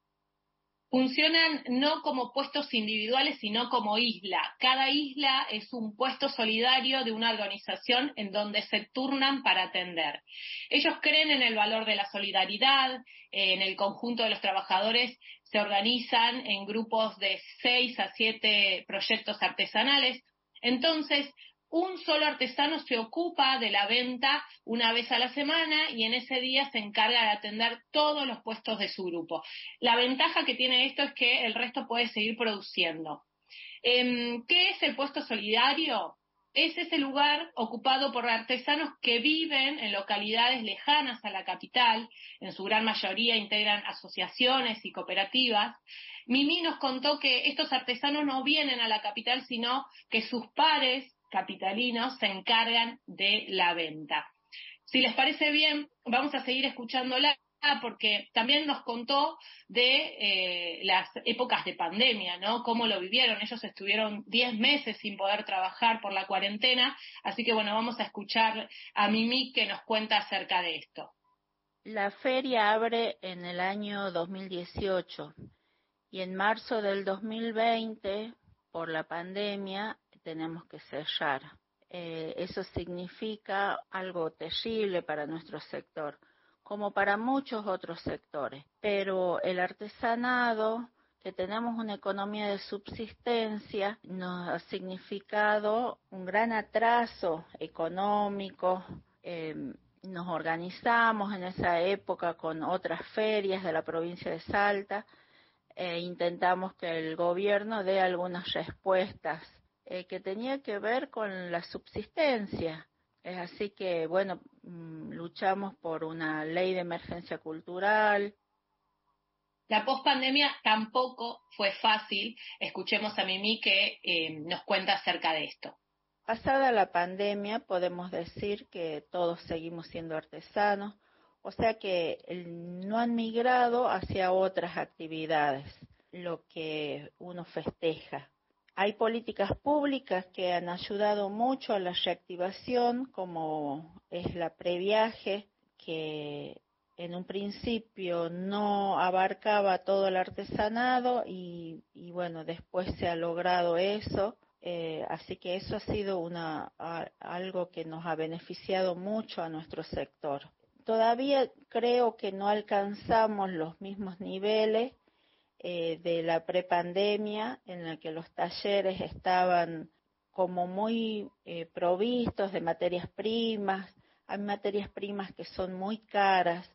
Funcionan no como puestos individuales, sino como isla. Cada isla es un puesto solidario de una organización en donde se turnan para atender. Ellos creen en el valor de la solidaridad, en el conjunto de los trabajadores se organizan en grupos de seis a siete proyectos artesanales. Entonces, un solo artesano se ocupa de la venta una vez a la semana y en ese día se encarga de atender todos los puestos de su grupo. La ventaja que tiene esto es que el resto puede seguir produciendo. Em, ¿Qué es el puesto solidario? Es ese lugar ocupado por artesanos que viven en localidades lejanas a la capital, en su gran mayoría integran asociaciones y cooperativas. Mimi nos contó que estos artesanos no vienen a la capital, sino que sus pares capitalinos se encargan de la venta. Si les parece bien, vamos a seguir escuchándola porque también nos contó de eh, las épocas de pandemia, ¿no? Cómo lo vivieron. Ellos estuvieron 10 meses sin poder trabajar por la cuarentena, así que bueno, vamos a escuchar a Mimi que nos cuenta acerca de esto. La feria abre en el año 2018 y en marzo del 2020, por la pandemia, tenemos que cerrar. Eh, eso significa algo terrible para nuestro sector, como para muchos otros sectores. Pero el artesanado, que tenemos una economía de subsistencia, nos ha significado un gran atraso económico. Eh, nos organizamos en esa época con otras ferias de la provincia de Salta e intentamos que el gobierno dé algunas respuestas eh, que tenía que ver con la subsistencia. Es así que, bueno, mm, luchamos por una ley de emergencia cultural, La pospandemia tampoco fue fácil. Escuchemos a Mimi que eh, nos cuenta acerca de esto. Pasada la pandemia, podemos decir que todos seguimos siendo artesanos, o sea que no han migrado hacia otras actividades, lo que uno festeja. Hay políticas públicas que han ayudado mucho a la reactivación, como es la previaje, que en un principio no abarcaba todo el artesanado y, y bueno, después se ha logrado eso. Eh, así que eso ha sido una, algo que nos ha beneficiado mucho a nuestro sector. Todavía creo que no alcanzamos los mismos niveles eh, de la prepandemia en la que los talleres estaban como muy eh, provistos de materias primas. Hay materias primas que son muy caras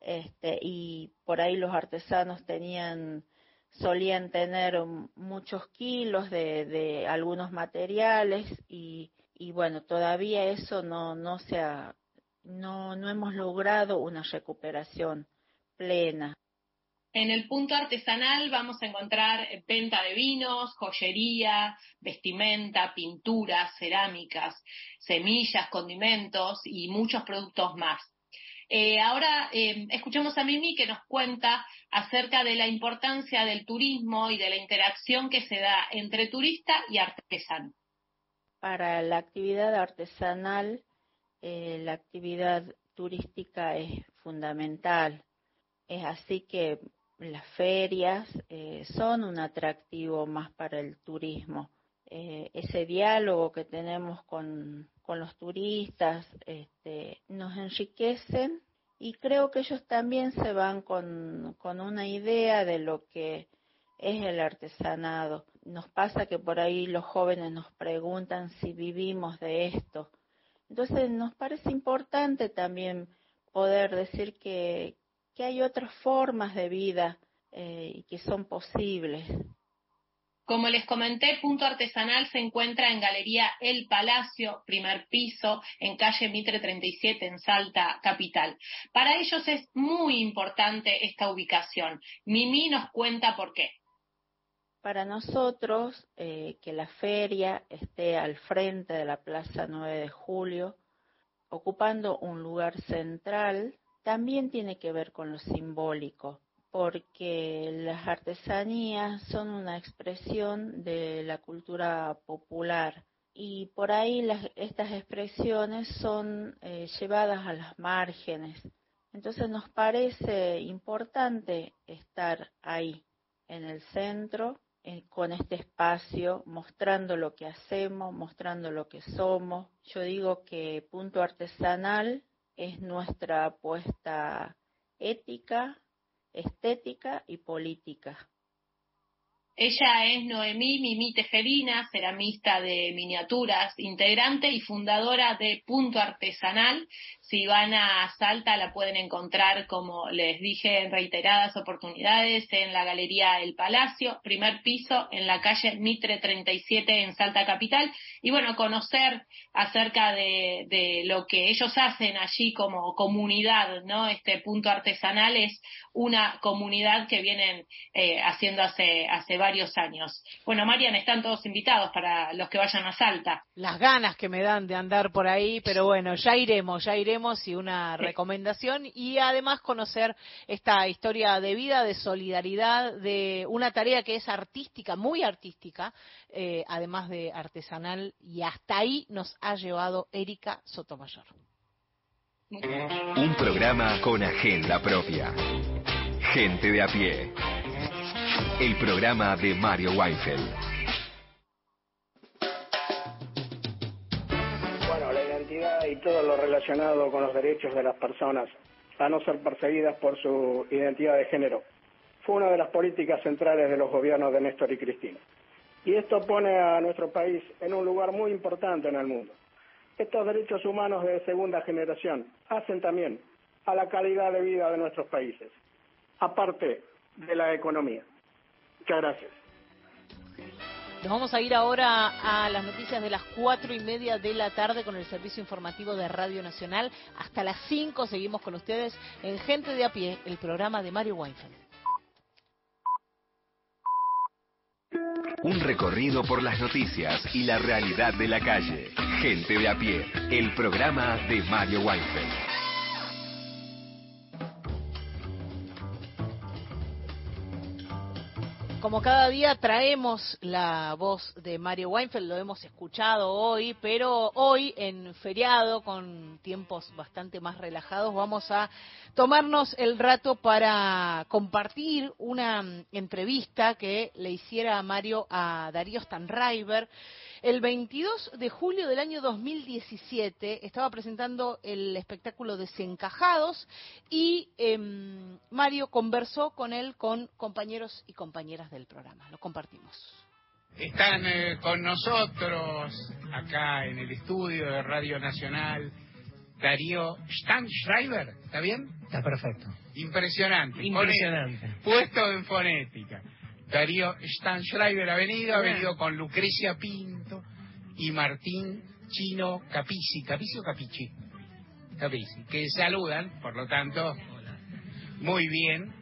este, y por ahí los artesanos tenían solían tener muchos kilos de, de algunos materiales y, y bueno todavía eso no no se ha no no hemos logrado una recuperación plena En el punto artesanal vamos a encontrar eh, venta de vinos, joyería, vestimenta, pinturas, cerámicas, semillas, condimentos y muchos productos más. Eh, ahora eh, escuchemos a Mimi que nos cuenta acerca de la importancia del turismo y de la interacción que se da entre turista y artesano. para la actividad artesanal eh, la actividad turística es fundamental es así que las ferias eh, son un atractivo más para el turismo. Eh, ese diálogo que tenemos con, con los turistas este, nos enriquecen y creo que ellos también se van con, con una idea de lo que es el artesanado. Nos pasa que por ahí los jóvenes nos preguntan si vivimos de esto. Entonces nos parece importante también poder decir que, que hay otras formas de vida eh, que son posibles. Como les comenté, Punto Artesanal se encuentra en Galería El Palacio, primer piso, en calle Mitre 37, en Salta, capital. Para ellos es muy importante esta ubicación. Mimi nos cuenta por qué. Para nosotros, eh, que la feria esté al frente de la Plaza 9 de Julio, ocupando un lugar central, también tiene que ver con lo simbólico, porque las artesanías son una expresión de la cultura popular y por ahí las, estas expresiones son eh, llevadas a las márgenes. Entonces nos parece importante estar ahí, en el centro, eh, con este espacio, mostrando lo que hacemos, mostrando lo que somos. Yo digo que punto artesanal es nuestra apuesta ética, estética y política. Ella es Noemí Mimi Tejerina, ceramista de miniaturas, integrante y fundadora de Punto Artesanal. Si van a Salta la pueden encontrar, como les dije en reiteradas oportunidades, en la Galería El Palacio, primer piso, en la calle Mitre 37 en Salta Capital. Y bueno, conocer acerca de, lo que ellos hacen allí como comunidad, ¿no? Este Punto Artesanal es una comunidad que vienen eh, haciendo hace, hace varios años. Bueno, Marian, están todos invitados para los que vayan a Salta. Las ganas que me dan de andar por ahí, pero bueno, ya iremos, ya iremos y una recomendación y además conocer esta historia de vida, de solidaridad, de una tarea que es artística, muy artística, eh, además de artesanal y hasta ahí nos ha llevado Erika Sotomayor. Un programa con agenda propia. Gente de a pie. El programa de Mario Weinfeld. Bueno, la identidad y todo lo relacionado con los derechos de las personas a no ser perseguidas por su identidad de género fue una de las políticas centrales de los gobiernos de Néstor y Cristina. Y esto pone a nuestro país en un lugar muy importante en el mundo. Estos derechos humanos de segunda generación hacen también a la calidad de vida de nuestros países, aparte de la economía. Muchas gracias. Nos vamos a ir ahora a las noticias de las cuatro y media de la tarde con el servicio informativo de Radio Nacional. Hasta las cinco seguimos con ustedes en Gente de a pie, el programa de Mario Weinfeld. Un recorrido por las noticias y la realidad de la calle. Gente de a pie, el programa de Mario Weinfeld. Como cada día traemos la voz de Mario Weinfeld, lo hemos escuchado hoy, pero hoy en feriado, con tiempos bastante más relajados, vamos a tomarnos el rato para compartir una entrevista que le hiciera Mario a Darío Stanraiver. El 22 de julio del año 2017 estaba presentando el espectáculo Desencajados y em, Mario conversó con él con compañeros y compañeras del programa. Lo compartimos. Están eh, con nosotros acá en el estudio de Radio Nacional Darío Stanschreiber, ¿está bien? Está perfecto. Impresionante. Impresionante. Fone- Puesto en fonética. Darío Stanschreiber ha venido, ha venido con Lucrecia Pinto y Martín Chino Capici. ¿Capici o Capici? Capici. Que saludan, por lo tanto, muy bien.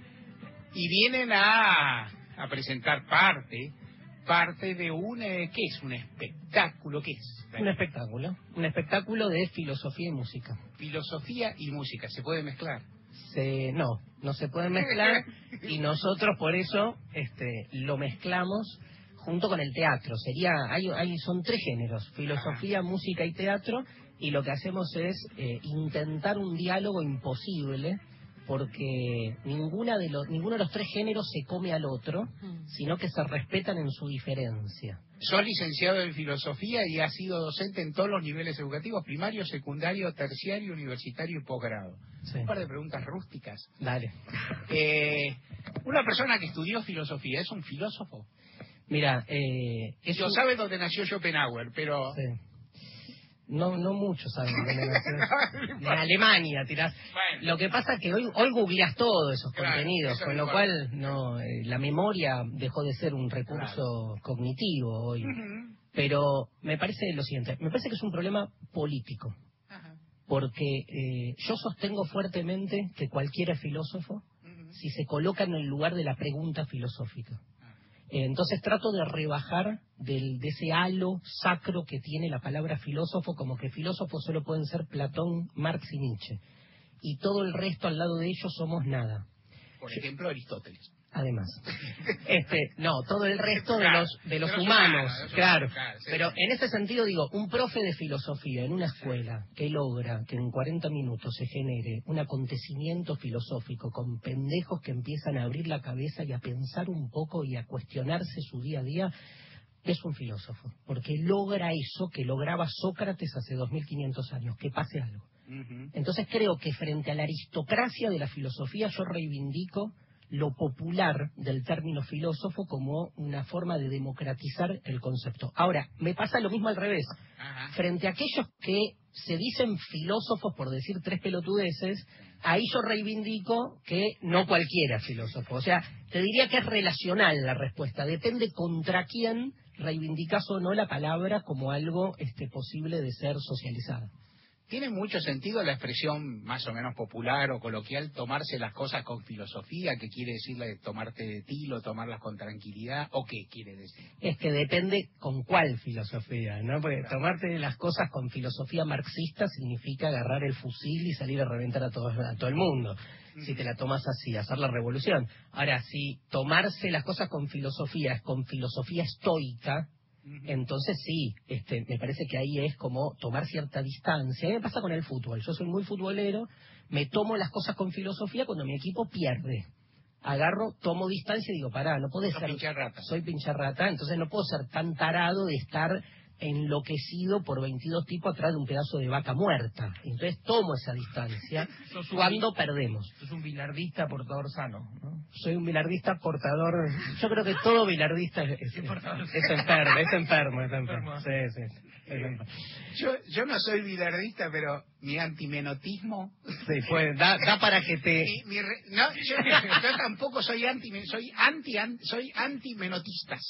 Y vienen a, a presentar parte, parte de un, eh, ¿qué es? Un espectáculo, ¿qué es? Un espectáculo. Un espectáculo de filosofía y música. Filosofía y música, ¿se puede mezclar? Se, no, no se pueden [laughs] mezclar y nosotros por eso este, lo mezclamos junto con el teatro. Sería, hay, hay, son tres géneros, filosofía, música y teatro, y lo que hacemos es eh, intentar un diálogo imposible porque ninguna de los, ninguno de los tres géneros se come al otro, sino que se respetan en su diferencia. Soy licenciado en filosofía y ha sido docente en todos los niveles educativos, primario, secundario, terciario, universitario y posgrado. Sí. Un par de preguntas rústicas. Dale. Eh, una persona que estudió filosofía, ¿es un filósofo? Mira, eh, es Lo un- sabe dónde nació Schopenhauer, pero... Sí. No, no muchos saben dónde [laughs] nació. De Alemania, tirás. Lo que pasa es que hoy, hoy googleás todos esos Claro, contenidos, eso con lo cual no, eh, la memoria dejó de ser un recurso cognitivo hoy. Pero me parece lo siguiente, me parece que es un problema político. Porque eh, yo sostengo fuertemente que cualquiera es filósofo si se coloca en el lugar de la pregunta filosófica. Eh, Entonces trato de rebajar del, de ese halo sacro que tiene la palabra filósofo, como que filósofos solo pueden ser Platón, Marx y Nietzsche. Y todo el resto al lado de ellos somos nada. Por ejemplo, Aristóteles. Además. Este, no, todo el resto de los, de los humanos, claro. Pero en ese sentido digo, un profe de filosofía en una escuela que logra que en 40 minutos se genere un acontecimiento filosófico con pendejos que empiezan a abrir la cabeza y a pensar un poco y a cuestionarse su día a día, es un filósofo, porque logra eso que lograba Sócrates hace 2500 años, que pase algo. Entonces creo que frente a la aristocracia de la filosofía yo reivindico lo popular del término filósofo como una forma de democratizar el concepto. Ahora, me pasa lo mismo al revés. Frente a aquellos que se dicen filósofos por decir tres pelotudeces, ahí yo reivindico que no cualquiera es filósofo. O sea, te diría que es relacional la respuesta. Depende contra quién reivindicas o no la palabra como algo este, posible de ser socializada. ¿Tiene mucho sentido la expresión más o menos popular o coloquial tomarse las cosas con filosofía? ¿Qué quiere decirle tomarte de tilo, tomarlas con tranquilidad? ¿O qué quiere decir? Es que depende con cuál filosofía, ¿no? Porque tomarte las cosas con filosofía marxista significa agarrar el fusil y salir a reventar a todo, a todo el mundo. Si te la tomas así, hacer la revolución. Ahora, si tomarse las cosas con filosofía es con filosofía estoica, entonces sí, este, me parece que ahí es como tomar cierta distancia. A mí me pasa con el fútbol. Yo soy muy futbolero, me tomo las cosas con filosofía cuando mi equipo pierde. Agarro, tomo distancia y digo, pará, no podés Sos ser... pincharrata. Soy pincharrata, entonces no puedo ser tan tarado de estar enloquecido por 22 tipos atrás de un pedazo de vaca muerta. Entonces tomo esa distancia [laughs] Sos cuando perdemos. Es un bilardista portador sano, ¿no? Soy un bilardista portador. Yo creo que todo bilardista es, es- [laughs] es enfermo, es enfermo, es enfermo. Sí, sí, es enfermo. Yo, yo no soy bilardista, pero mi antimenotismo... [laughs] Sí, pues, da, da para que te... Mi- mi re- no, yo, yo tampoco soy anti, soy anti, an- soy antimenotistas.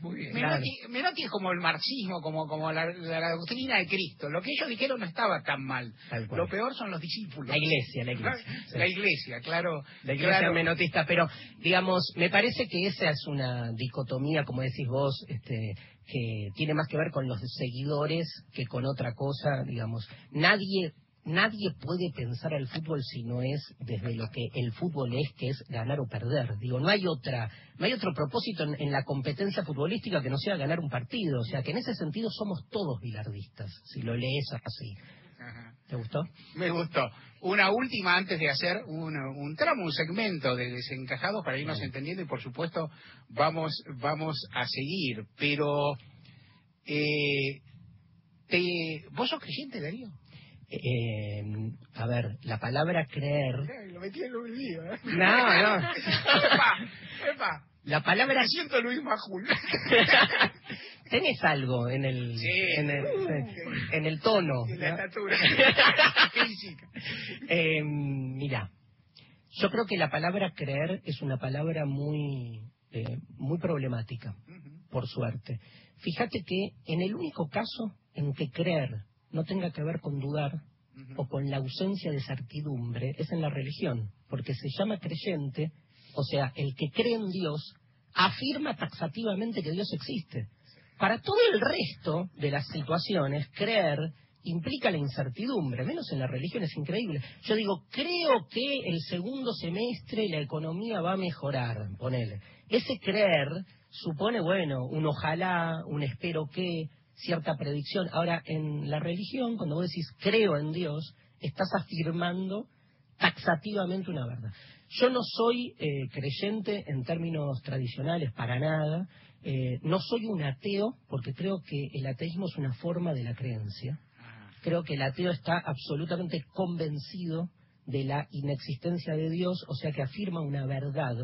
Muy bien. Menotti, Menotti es como el marxismo, como, como la, la- la doctrina de Cristo. Lo que ellos dijeron no estaba tan mal. Lo peor son los discípulos. La iglesia, la iglesia. [laughs] sí. La iglesia, claro. La iglesia claro. menotista, pero digamos, me parece que esa es una dicotomía, como decís vos, este, que tiene más que ver con los seguidores que con otra cosa, digamos. Nadie nadie puede pensar al fútbol si no es desde lo que el fútbol es, que es ganar o perder. Digo, no hay otra, no hay otro propósito en, en la competencia futbolística que no sea ganar un partido. O sea, que en ese sentido somos todos bilardistas, si lo lees así. Ajá. ¿Te gustó? Me gustó. Una última antes de hacer un, un tramo, un segmento de desencajados para irnos entendiendo y por supuesto vamos, vamos a seguir. Pero, eh, te, ¿vos sos creyente, Darío? Eh, a ver, la palabra creer Lo metí en el lío, ¿eh? No, no. epa, epa. La palabra Me siento Luis Majul. [laughs] tenés algo en el Sí. en el, en el tono. En la estatura [laughs] física. Eh, mira, yo creo que la palabra creer es una palabra muy eh, muy problemática, por suerte. Fíjate que en el único caso en que creer no tenga que ver con dudar o con la ausencia de certidumbre es en la religión, porque se llama creyente, o sea, el que cree en Dios afirma taxativamente que Dios existe. Para todo el resto de las situaciones, creer implica la incertidumbre, menos en la religión es increíble. Yo digo, creo que el segundo semestre la economía va a mejorar, ponele. Ese creer supone, bueno, un ojalá, un espero que, cierta predicción. Ahora, en la religión, cuando vos decís creo en Dios, estás afirmando taxativamente una verdad. Yo no soy eh, creyente en términos tradicionales para nada. Eh, no soy un ateo porque creo que el ateísmo es una forma de la creencia. Creo que el ateo está absolutamente convencido de la inexistencia de Dios, o sea que afirma una verdad.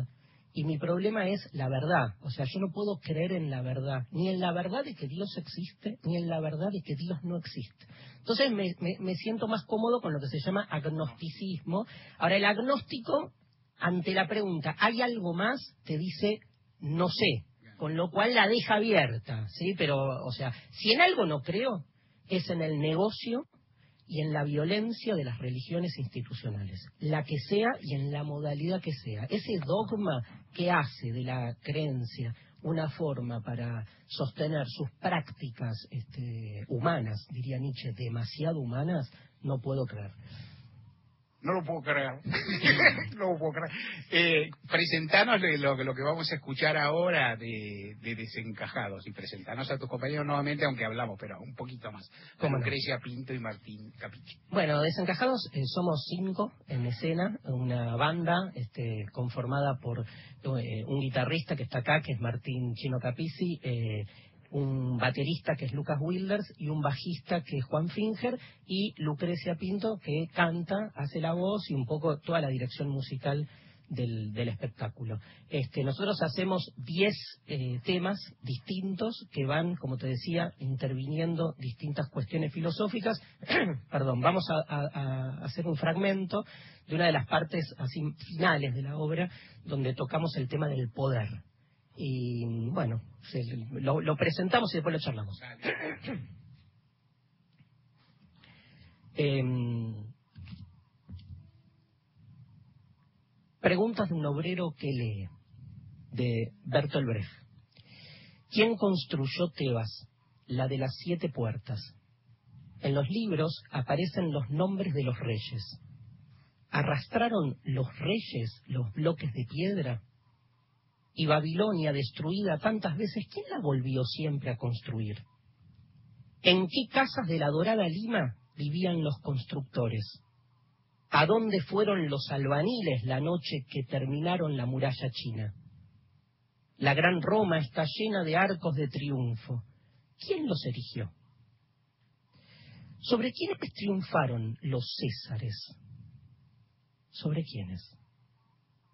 Y mi problema es la verdad. O sea, yo no puedo creer en la verdad, ni en la verdad de que Dios existe, ni en la verdad de que Dios no existe. Entonces me, me- siento más cómodo con lo que se llama agnosticismo. Ahora, el agnóstico, ante la pregunta, ¿hay algo más? Te dice, no sé. Con lo cual la deja abierta, ¿sí? Pero, o sea, si en algo no creo, es en el negocio y en la violencia de las religiones institucionales, la que sea y en la modalidad que sea. Ese dogma que hace de la creencia una forma para sostener sus prácticas este, humanas, diría Nietzsche, demasiado humanas, no puedo creer. No lo puedo creer. [laughs] no lo puedo creer. Eh, presentanos lo, lo- lo que vamos a escuchar ahora de, de Desencajados y presentanos a tus compañeros nuevamente, aunque hablamos, pero un poquito más. ¿Cómo Con no? Lucrecia Pinto y Martín Capichi. Bueno, Desencajados eh, somos cinco en escena, una banda este, conformada por eh, un guitarrista que está acá, que es Martín Chino Capici, eh, un baterista que es Lucas Wilders y un bajista que es Juan Finger y Lucrecia Pinto que canta, hace la voz y un poco toda la dirección musical del, del espectáculo. Este, nosotros hacemos 10 eh, temas distintos que van, como te decía, interviniendo distintas cuestiones filosóficas. [clears throat] Perdón, vamos a, a- a hacer un fragmento de una de las partes así finales de la obra donde tocamos el tema del poder. Y bueno, se- lo, lo presentamos y después lo charlamos. Em, Preguntas de un obrero que lee, de Bertolt Brecht. ¿Quién construyó Tebas, la de las siete puertas? En los libros aparecen los nombres de los reyes. ¿Arrastraron los reyes los bloques de piedra? Y Babilonia, destruida tantas veces, ¿quién la volvió siempre a construir? ¿En qué casas de la dorada Lima vivían los constructores? ¿A dónde fueron los albaniles la noche que terminaron la muralla china? La gran Roma está llena de arcos de triunfo. ¿Quién los erigió? ¿Sobre quiénes triunfaron los Césares? ¿Sobre quiénes?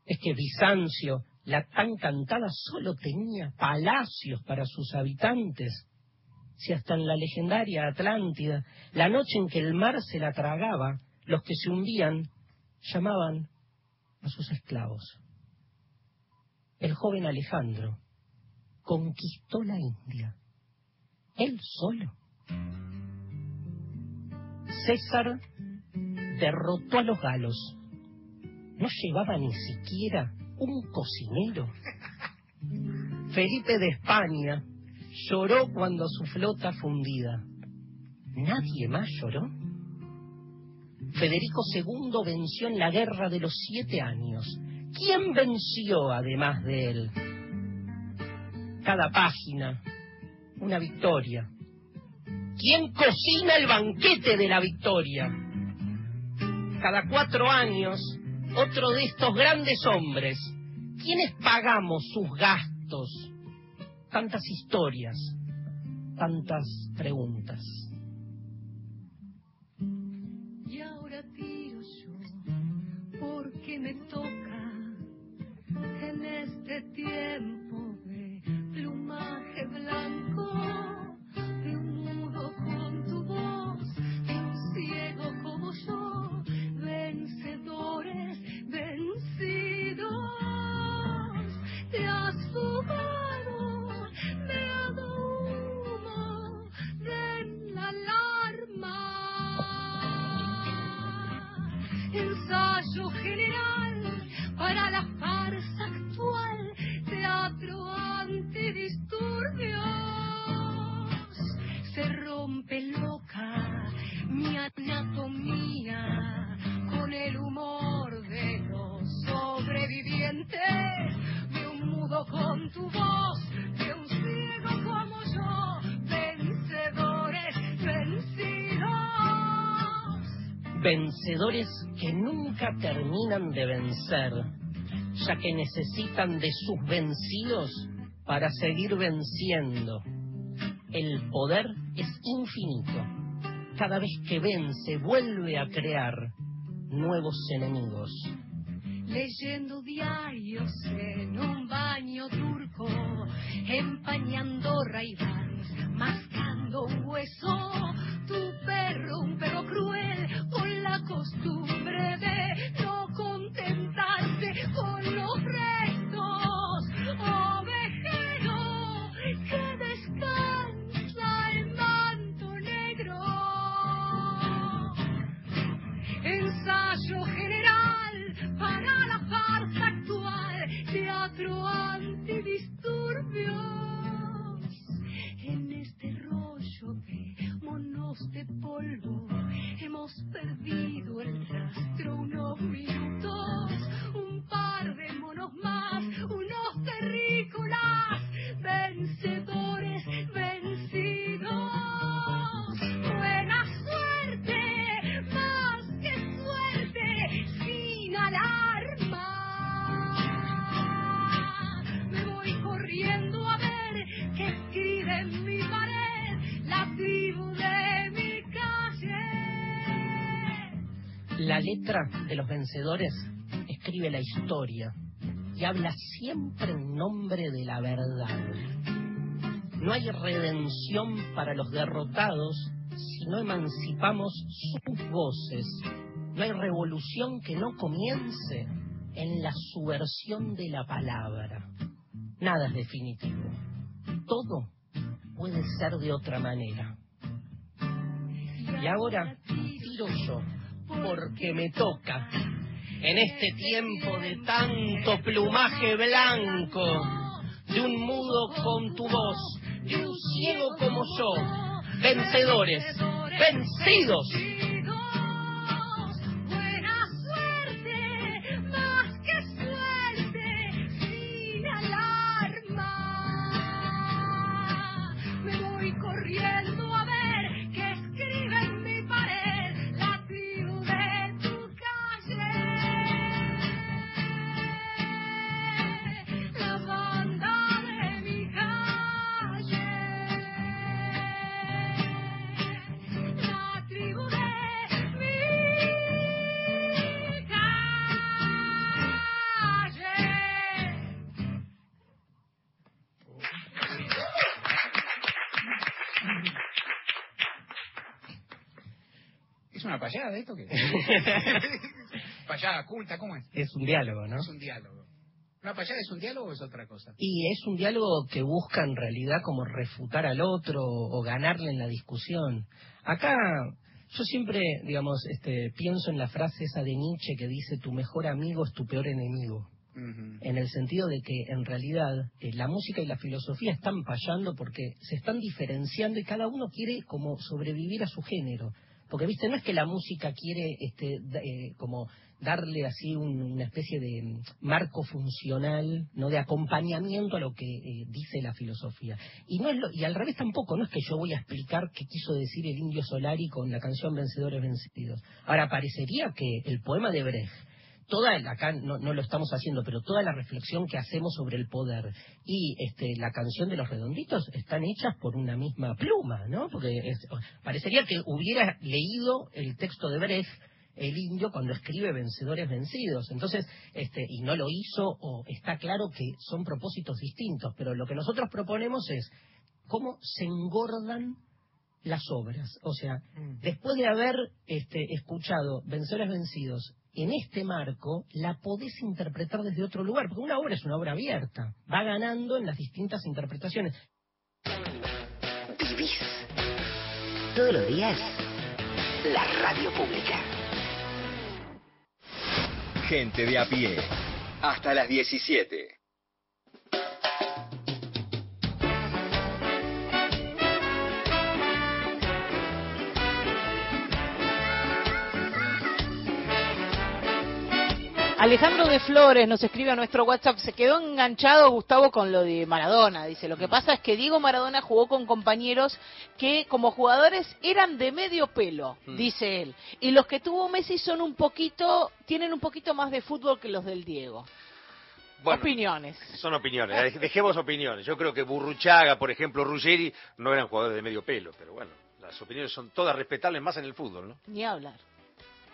Es que Bizancio, la tan cantada, solo tenía palacios para sus habitantes. Si hasta en la legendaria Atlántida, la noche en que el mar se la tragaba, los que se hundían llamaban a sus esclavos. El joven Alejandro conquistó la India. Él solo. César derrotó a los galos. No llevaba ni siquiera un cocinero. Felipe de España lloró cuando su flota fundida. ¿Nadie más lloró? Federico II venció en la guerra de los siete años. ¿Quién venció además de él? Cada página, una victoria. ¿Quién cocina el banquete de la victoria? Cada cuatro años, otro de estos grandes hombres. ¿Quiénes pagamos sus gastos? Tantas historias, tantas preguntas. Y ahora tiro yo, porque me toca en este tiempo Vencedores que nunca terminan de vencer, ya que necesitan de sus vencidos para seguir venciendo. El poder es infinito. Cada vez que vence, vuelve a crear nuevos enemigos. leyendo diarios en un baño turco, empañando raivans, mascando un hueso. Tu perro, un perro cruel, costumbre de La letra de los vencedores escribe la historia y habla siempre en nombre de la verdad. No hay redención para los derrotados si no emancipamos sus voces. No hay revolución que no comience en la subversión de la palabra. Nada es definitivo. Todo puede ser de otra manera. Y ahora tiro yo, porque me toca, en este tiempo de tanto plumaje blanco, de un mudo con tu voz, de un ciego como yo, vencedores, vencidos. Payada ¿cómo es? Es un diálogo, ¿no? Es un diálogo. Para allá es un diálogo o es otra cosa. Y es un diálogo que busca en realidad como refutar al otro o ganarle en la discusión. Acá yo siempre, digamos, este, pienso en la frase esa de Nietzsche que dice tu mejor amigo es tu peor enemigo. En el sentido de que en realidad eh, la música y la filosofía están fallando porque se están diferenciando y cada uno quiere como sobrevivir a su género. Porque, viste, no es que la música quiere este, eh, como darle así un- una especie de mm, marco funcional, no de acompañamiento a lo que eh, dice la filosofía. Y no es lo- y al revés tampoco, no es que yo voy a explicar qué quiso decir el indio Solari con la canción Vencedores Vencidos. Ahora, parecería que el poema de Brecht toda la- acá no, no lo estamos haciendo, pero toda la reflexión que hacemos sobre el poder y este, la canción de los redonditos están hechas por una misma pluma, ¿no? Porque es- parecería que hubiera leído el texto de Brecht el indio cuando escribe vencedores vencidos. Entonces, este, y no lo hizo, o está claro que son propósitos distintos, pero lo que nosotros proponemos es cómo se engordan las obras. O sea, después de haber este, escuchado Vencedores Vencidos en este marco, la podés interpretar desde otro lugar, porque una obra es una obra abierta, va ganando en las distintas interpretaciones. Vivís todos los días la radio pública. Gente de a pie. Hasta las 17. Alejandro de Flores nos escribe a nuestro WhatsApp, se quedó enganchado Gustavo con lo de Maradona, dice, lo que pasa es que Diego Maradona jugó con compañeros que como jugadores eran de medio pelo, Mm. dice él, y los que tuvo Messi son un poquito, tienen un poquito más de fútbol que los del Diego. Bueno, Opiniones. Son opiniones, dej- dejemos opiniones. Yo creo que Burruchaga, por ejemplo, Ruggeri, no eran jugadores de medio pelo, pero bueno, las opiniones son todas respetables más en el fútbol, ¿no? Ni hablar.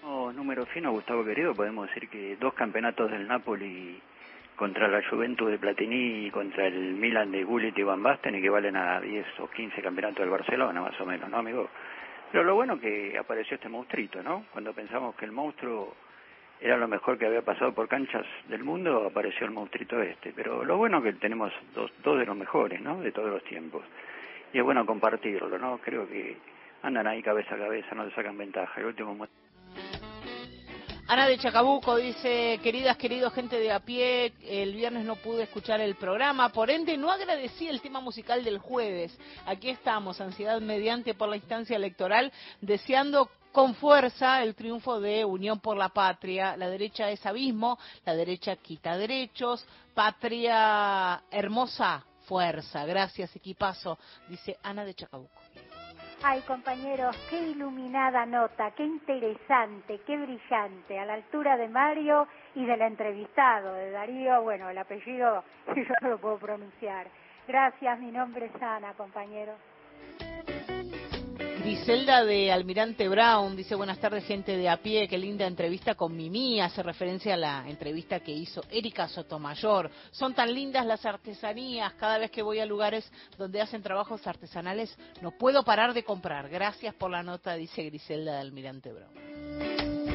Número fino, Gustavo querido, podemos decir que dos campeonatos del Napoli contra la Juventus de Platini y contra el Milan de Gullit y Van Basten equivalen a 10 o 15 campeonatos del Barcelona, más o menos, ¿no, amigo? Pero lo bueno que apareció este monstruito, ¿no? Cuando pensamos que el monstruo era lo mejor que había pasado por canchas del mundo, apareció el monstruito este. Pero lo bueno que tenemos dos, dos de los mejores, ¿no? De todos los tiempos. Y es bueno compartirlo, ¿no? Creo que andan ahí cabeza a cabeza, no le sacan ventaja. El último mo- Ana de Chacabuco dice, queridas, queridos, gente de a pie, el viernes no pude escuchar el programa, por ende no agradecí el tema musical del jueves. Aquí estamos, ansiedad mediante por la instancia electoral, deseando con fuerza el triunfo de Unión por la Patria. La derecha es abismo, la derecha quita derechos, patria hermosa, fuerza. Gracias, equipazo, dice Ana de Chacabuco. Ay, compañeros, qué iluminada nota, qué interesante, qué brillante, a la altura de Mario y del entrevistado, de Darío, bueno, el apellido [laughs] yo no lo puedo pronunciar. Gracias, mi nombre es Ana, compañeros. Griselda de Almirante Brown dice buenas tardes gente de a pie, qué linda entrevista con Mimi, hace referencia a la entrevista que hizo Erika Sotomayor. Son tan lindas las artesanías, cada vez que voy a lugares donde hacen trabajos artesanales no puedo parar de comprar. Gracias por la nota, dice Griselda de Almirante Brown.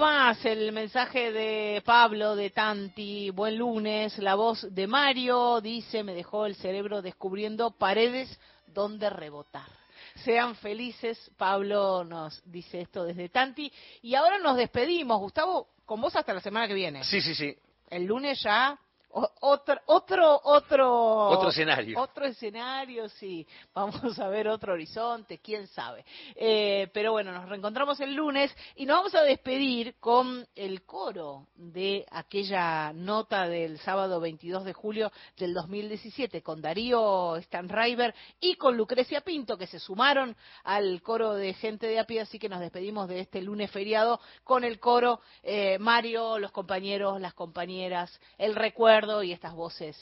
Más, el mensaje de Pablo de Tanti, buen lunes, la voz de Mario dice, me dejó el cerebro descubriendo paredes donde rebotar. Sean felices, Pablo nos dice esto desde Tanti. Y ahora nos despedimos, Gustavo, con vos hasta la semana que viene. Sí, sí, sí. El lunes ya otro, otro, otro, Otro escenario. Otro escenario, sí. [laughs] Vamos a ver otro horizonte, quién sabe. Eh, pero bueno, nos reencontramos el lunes y nos vamos a despedir con el coro de aquella nota del sábado 22 de julio del 2017 con Darío Stanriver y con Lucrecia Pinto que se sumaron al coro de gente de a pie, así que nos despedimos de este lunes feriado con el coro eh, Mario, los compañeros, las compañeras, el recuerdo y estas voces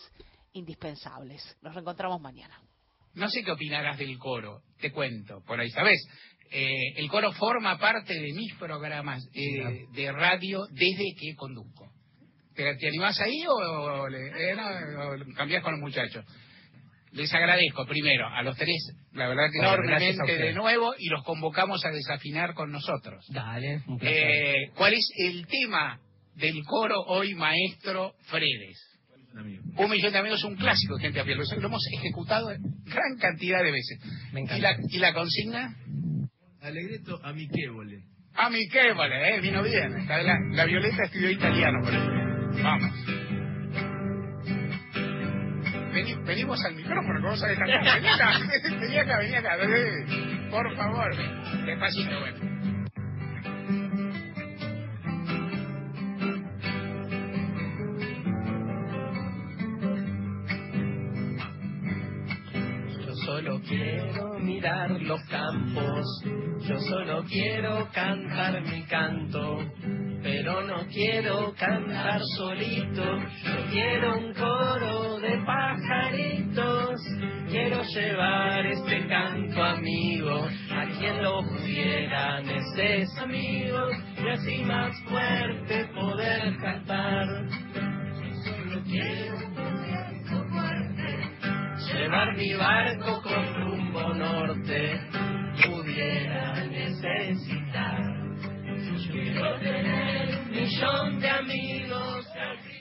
indispensables. Nos reencontramos mañana. No sé qué opinarás del coro, te cuento, por ahí, ¿sabes? Eh, el coro forma parte de mis programas eh, de radio desde que conduzco. ¿Te, te animás ahí o, o le- eh, no, o cambiás con los muchachos? Les agradezco primero a los tres, la verdad que enormemente de nuevo y los convocamos a desafinar con nosotros. Dale, un placer. Eh, ¿Cuál es el tema del coro hoy maestro Fredes. Un millón de amigos es un clásico de gente a pie. Lo lo hemos ejecutado gran cantidad de veces. ¿Y la, ¿Y la consigna? Alegreto amichevole. Amichevole, ¿eh? Vino bien. Está La, la Violeta estudió italiano. Vamos. Vení- venimos al micrófono, ¿cómo sabes cantar? Vení acá, [laughs] vení acá, vení acá. Por favor. Despacito, bueno. los campos. Yo solo quiero cantar mi canto, pero no quiero cantar solito. Yo quiero un coro de pajaritos. Quiero llevar este canto amigo a quien lo pudiera esos este amigos y así más fuerte poder cantar. Yo solo quiero un fuerte, llevar mi barco con rumbo rumbo norte pudiera necesitar. Yo quiero tener un millón de amigos aquí.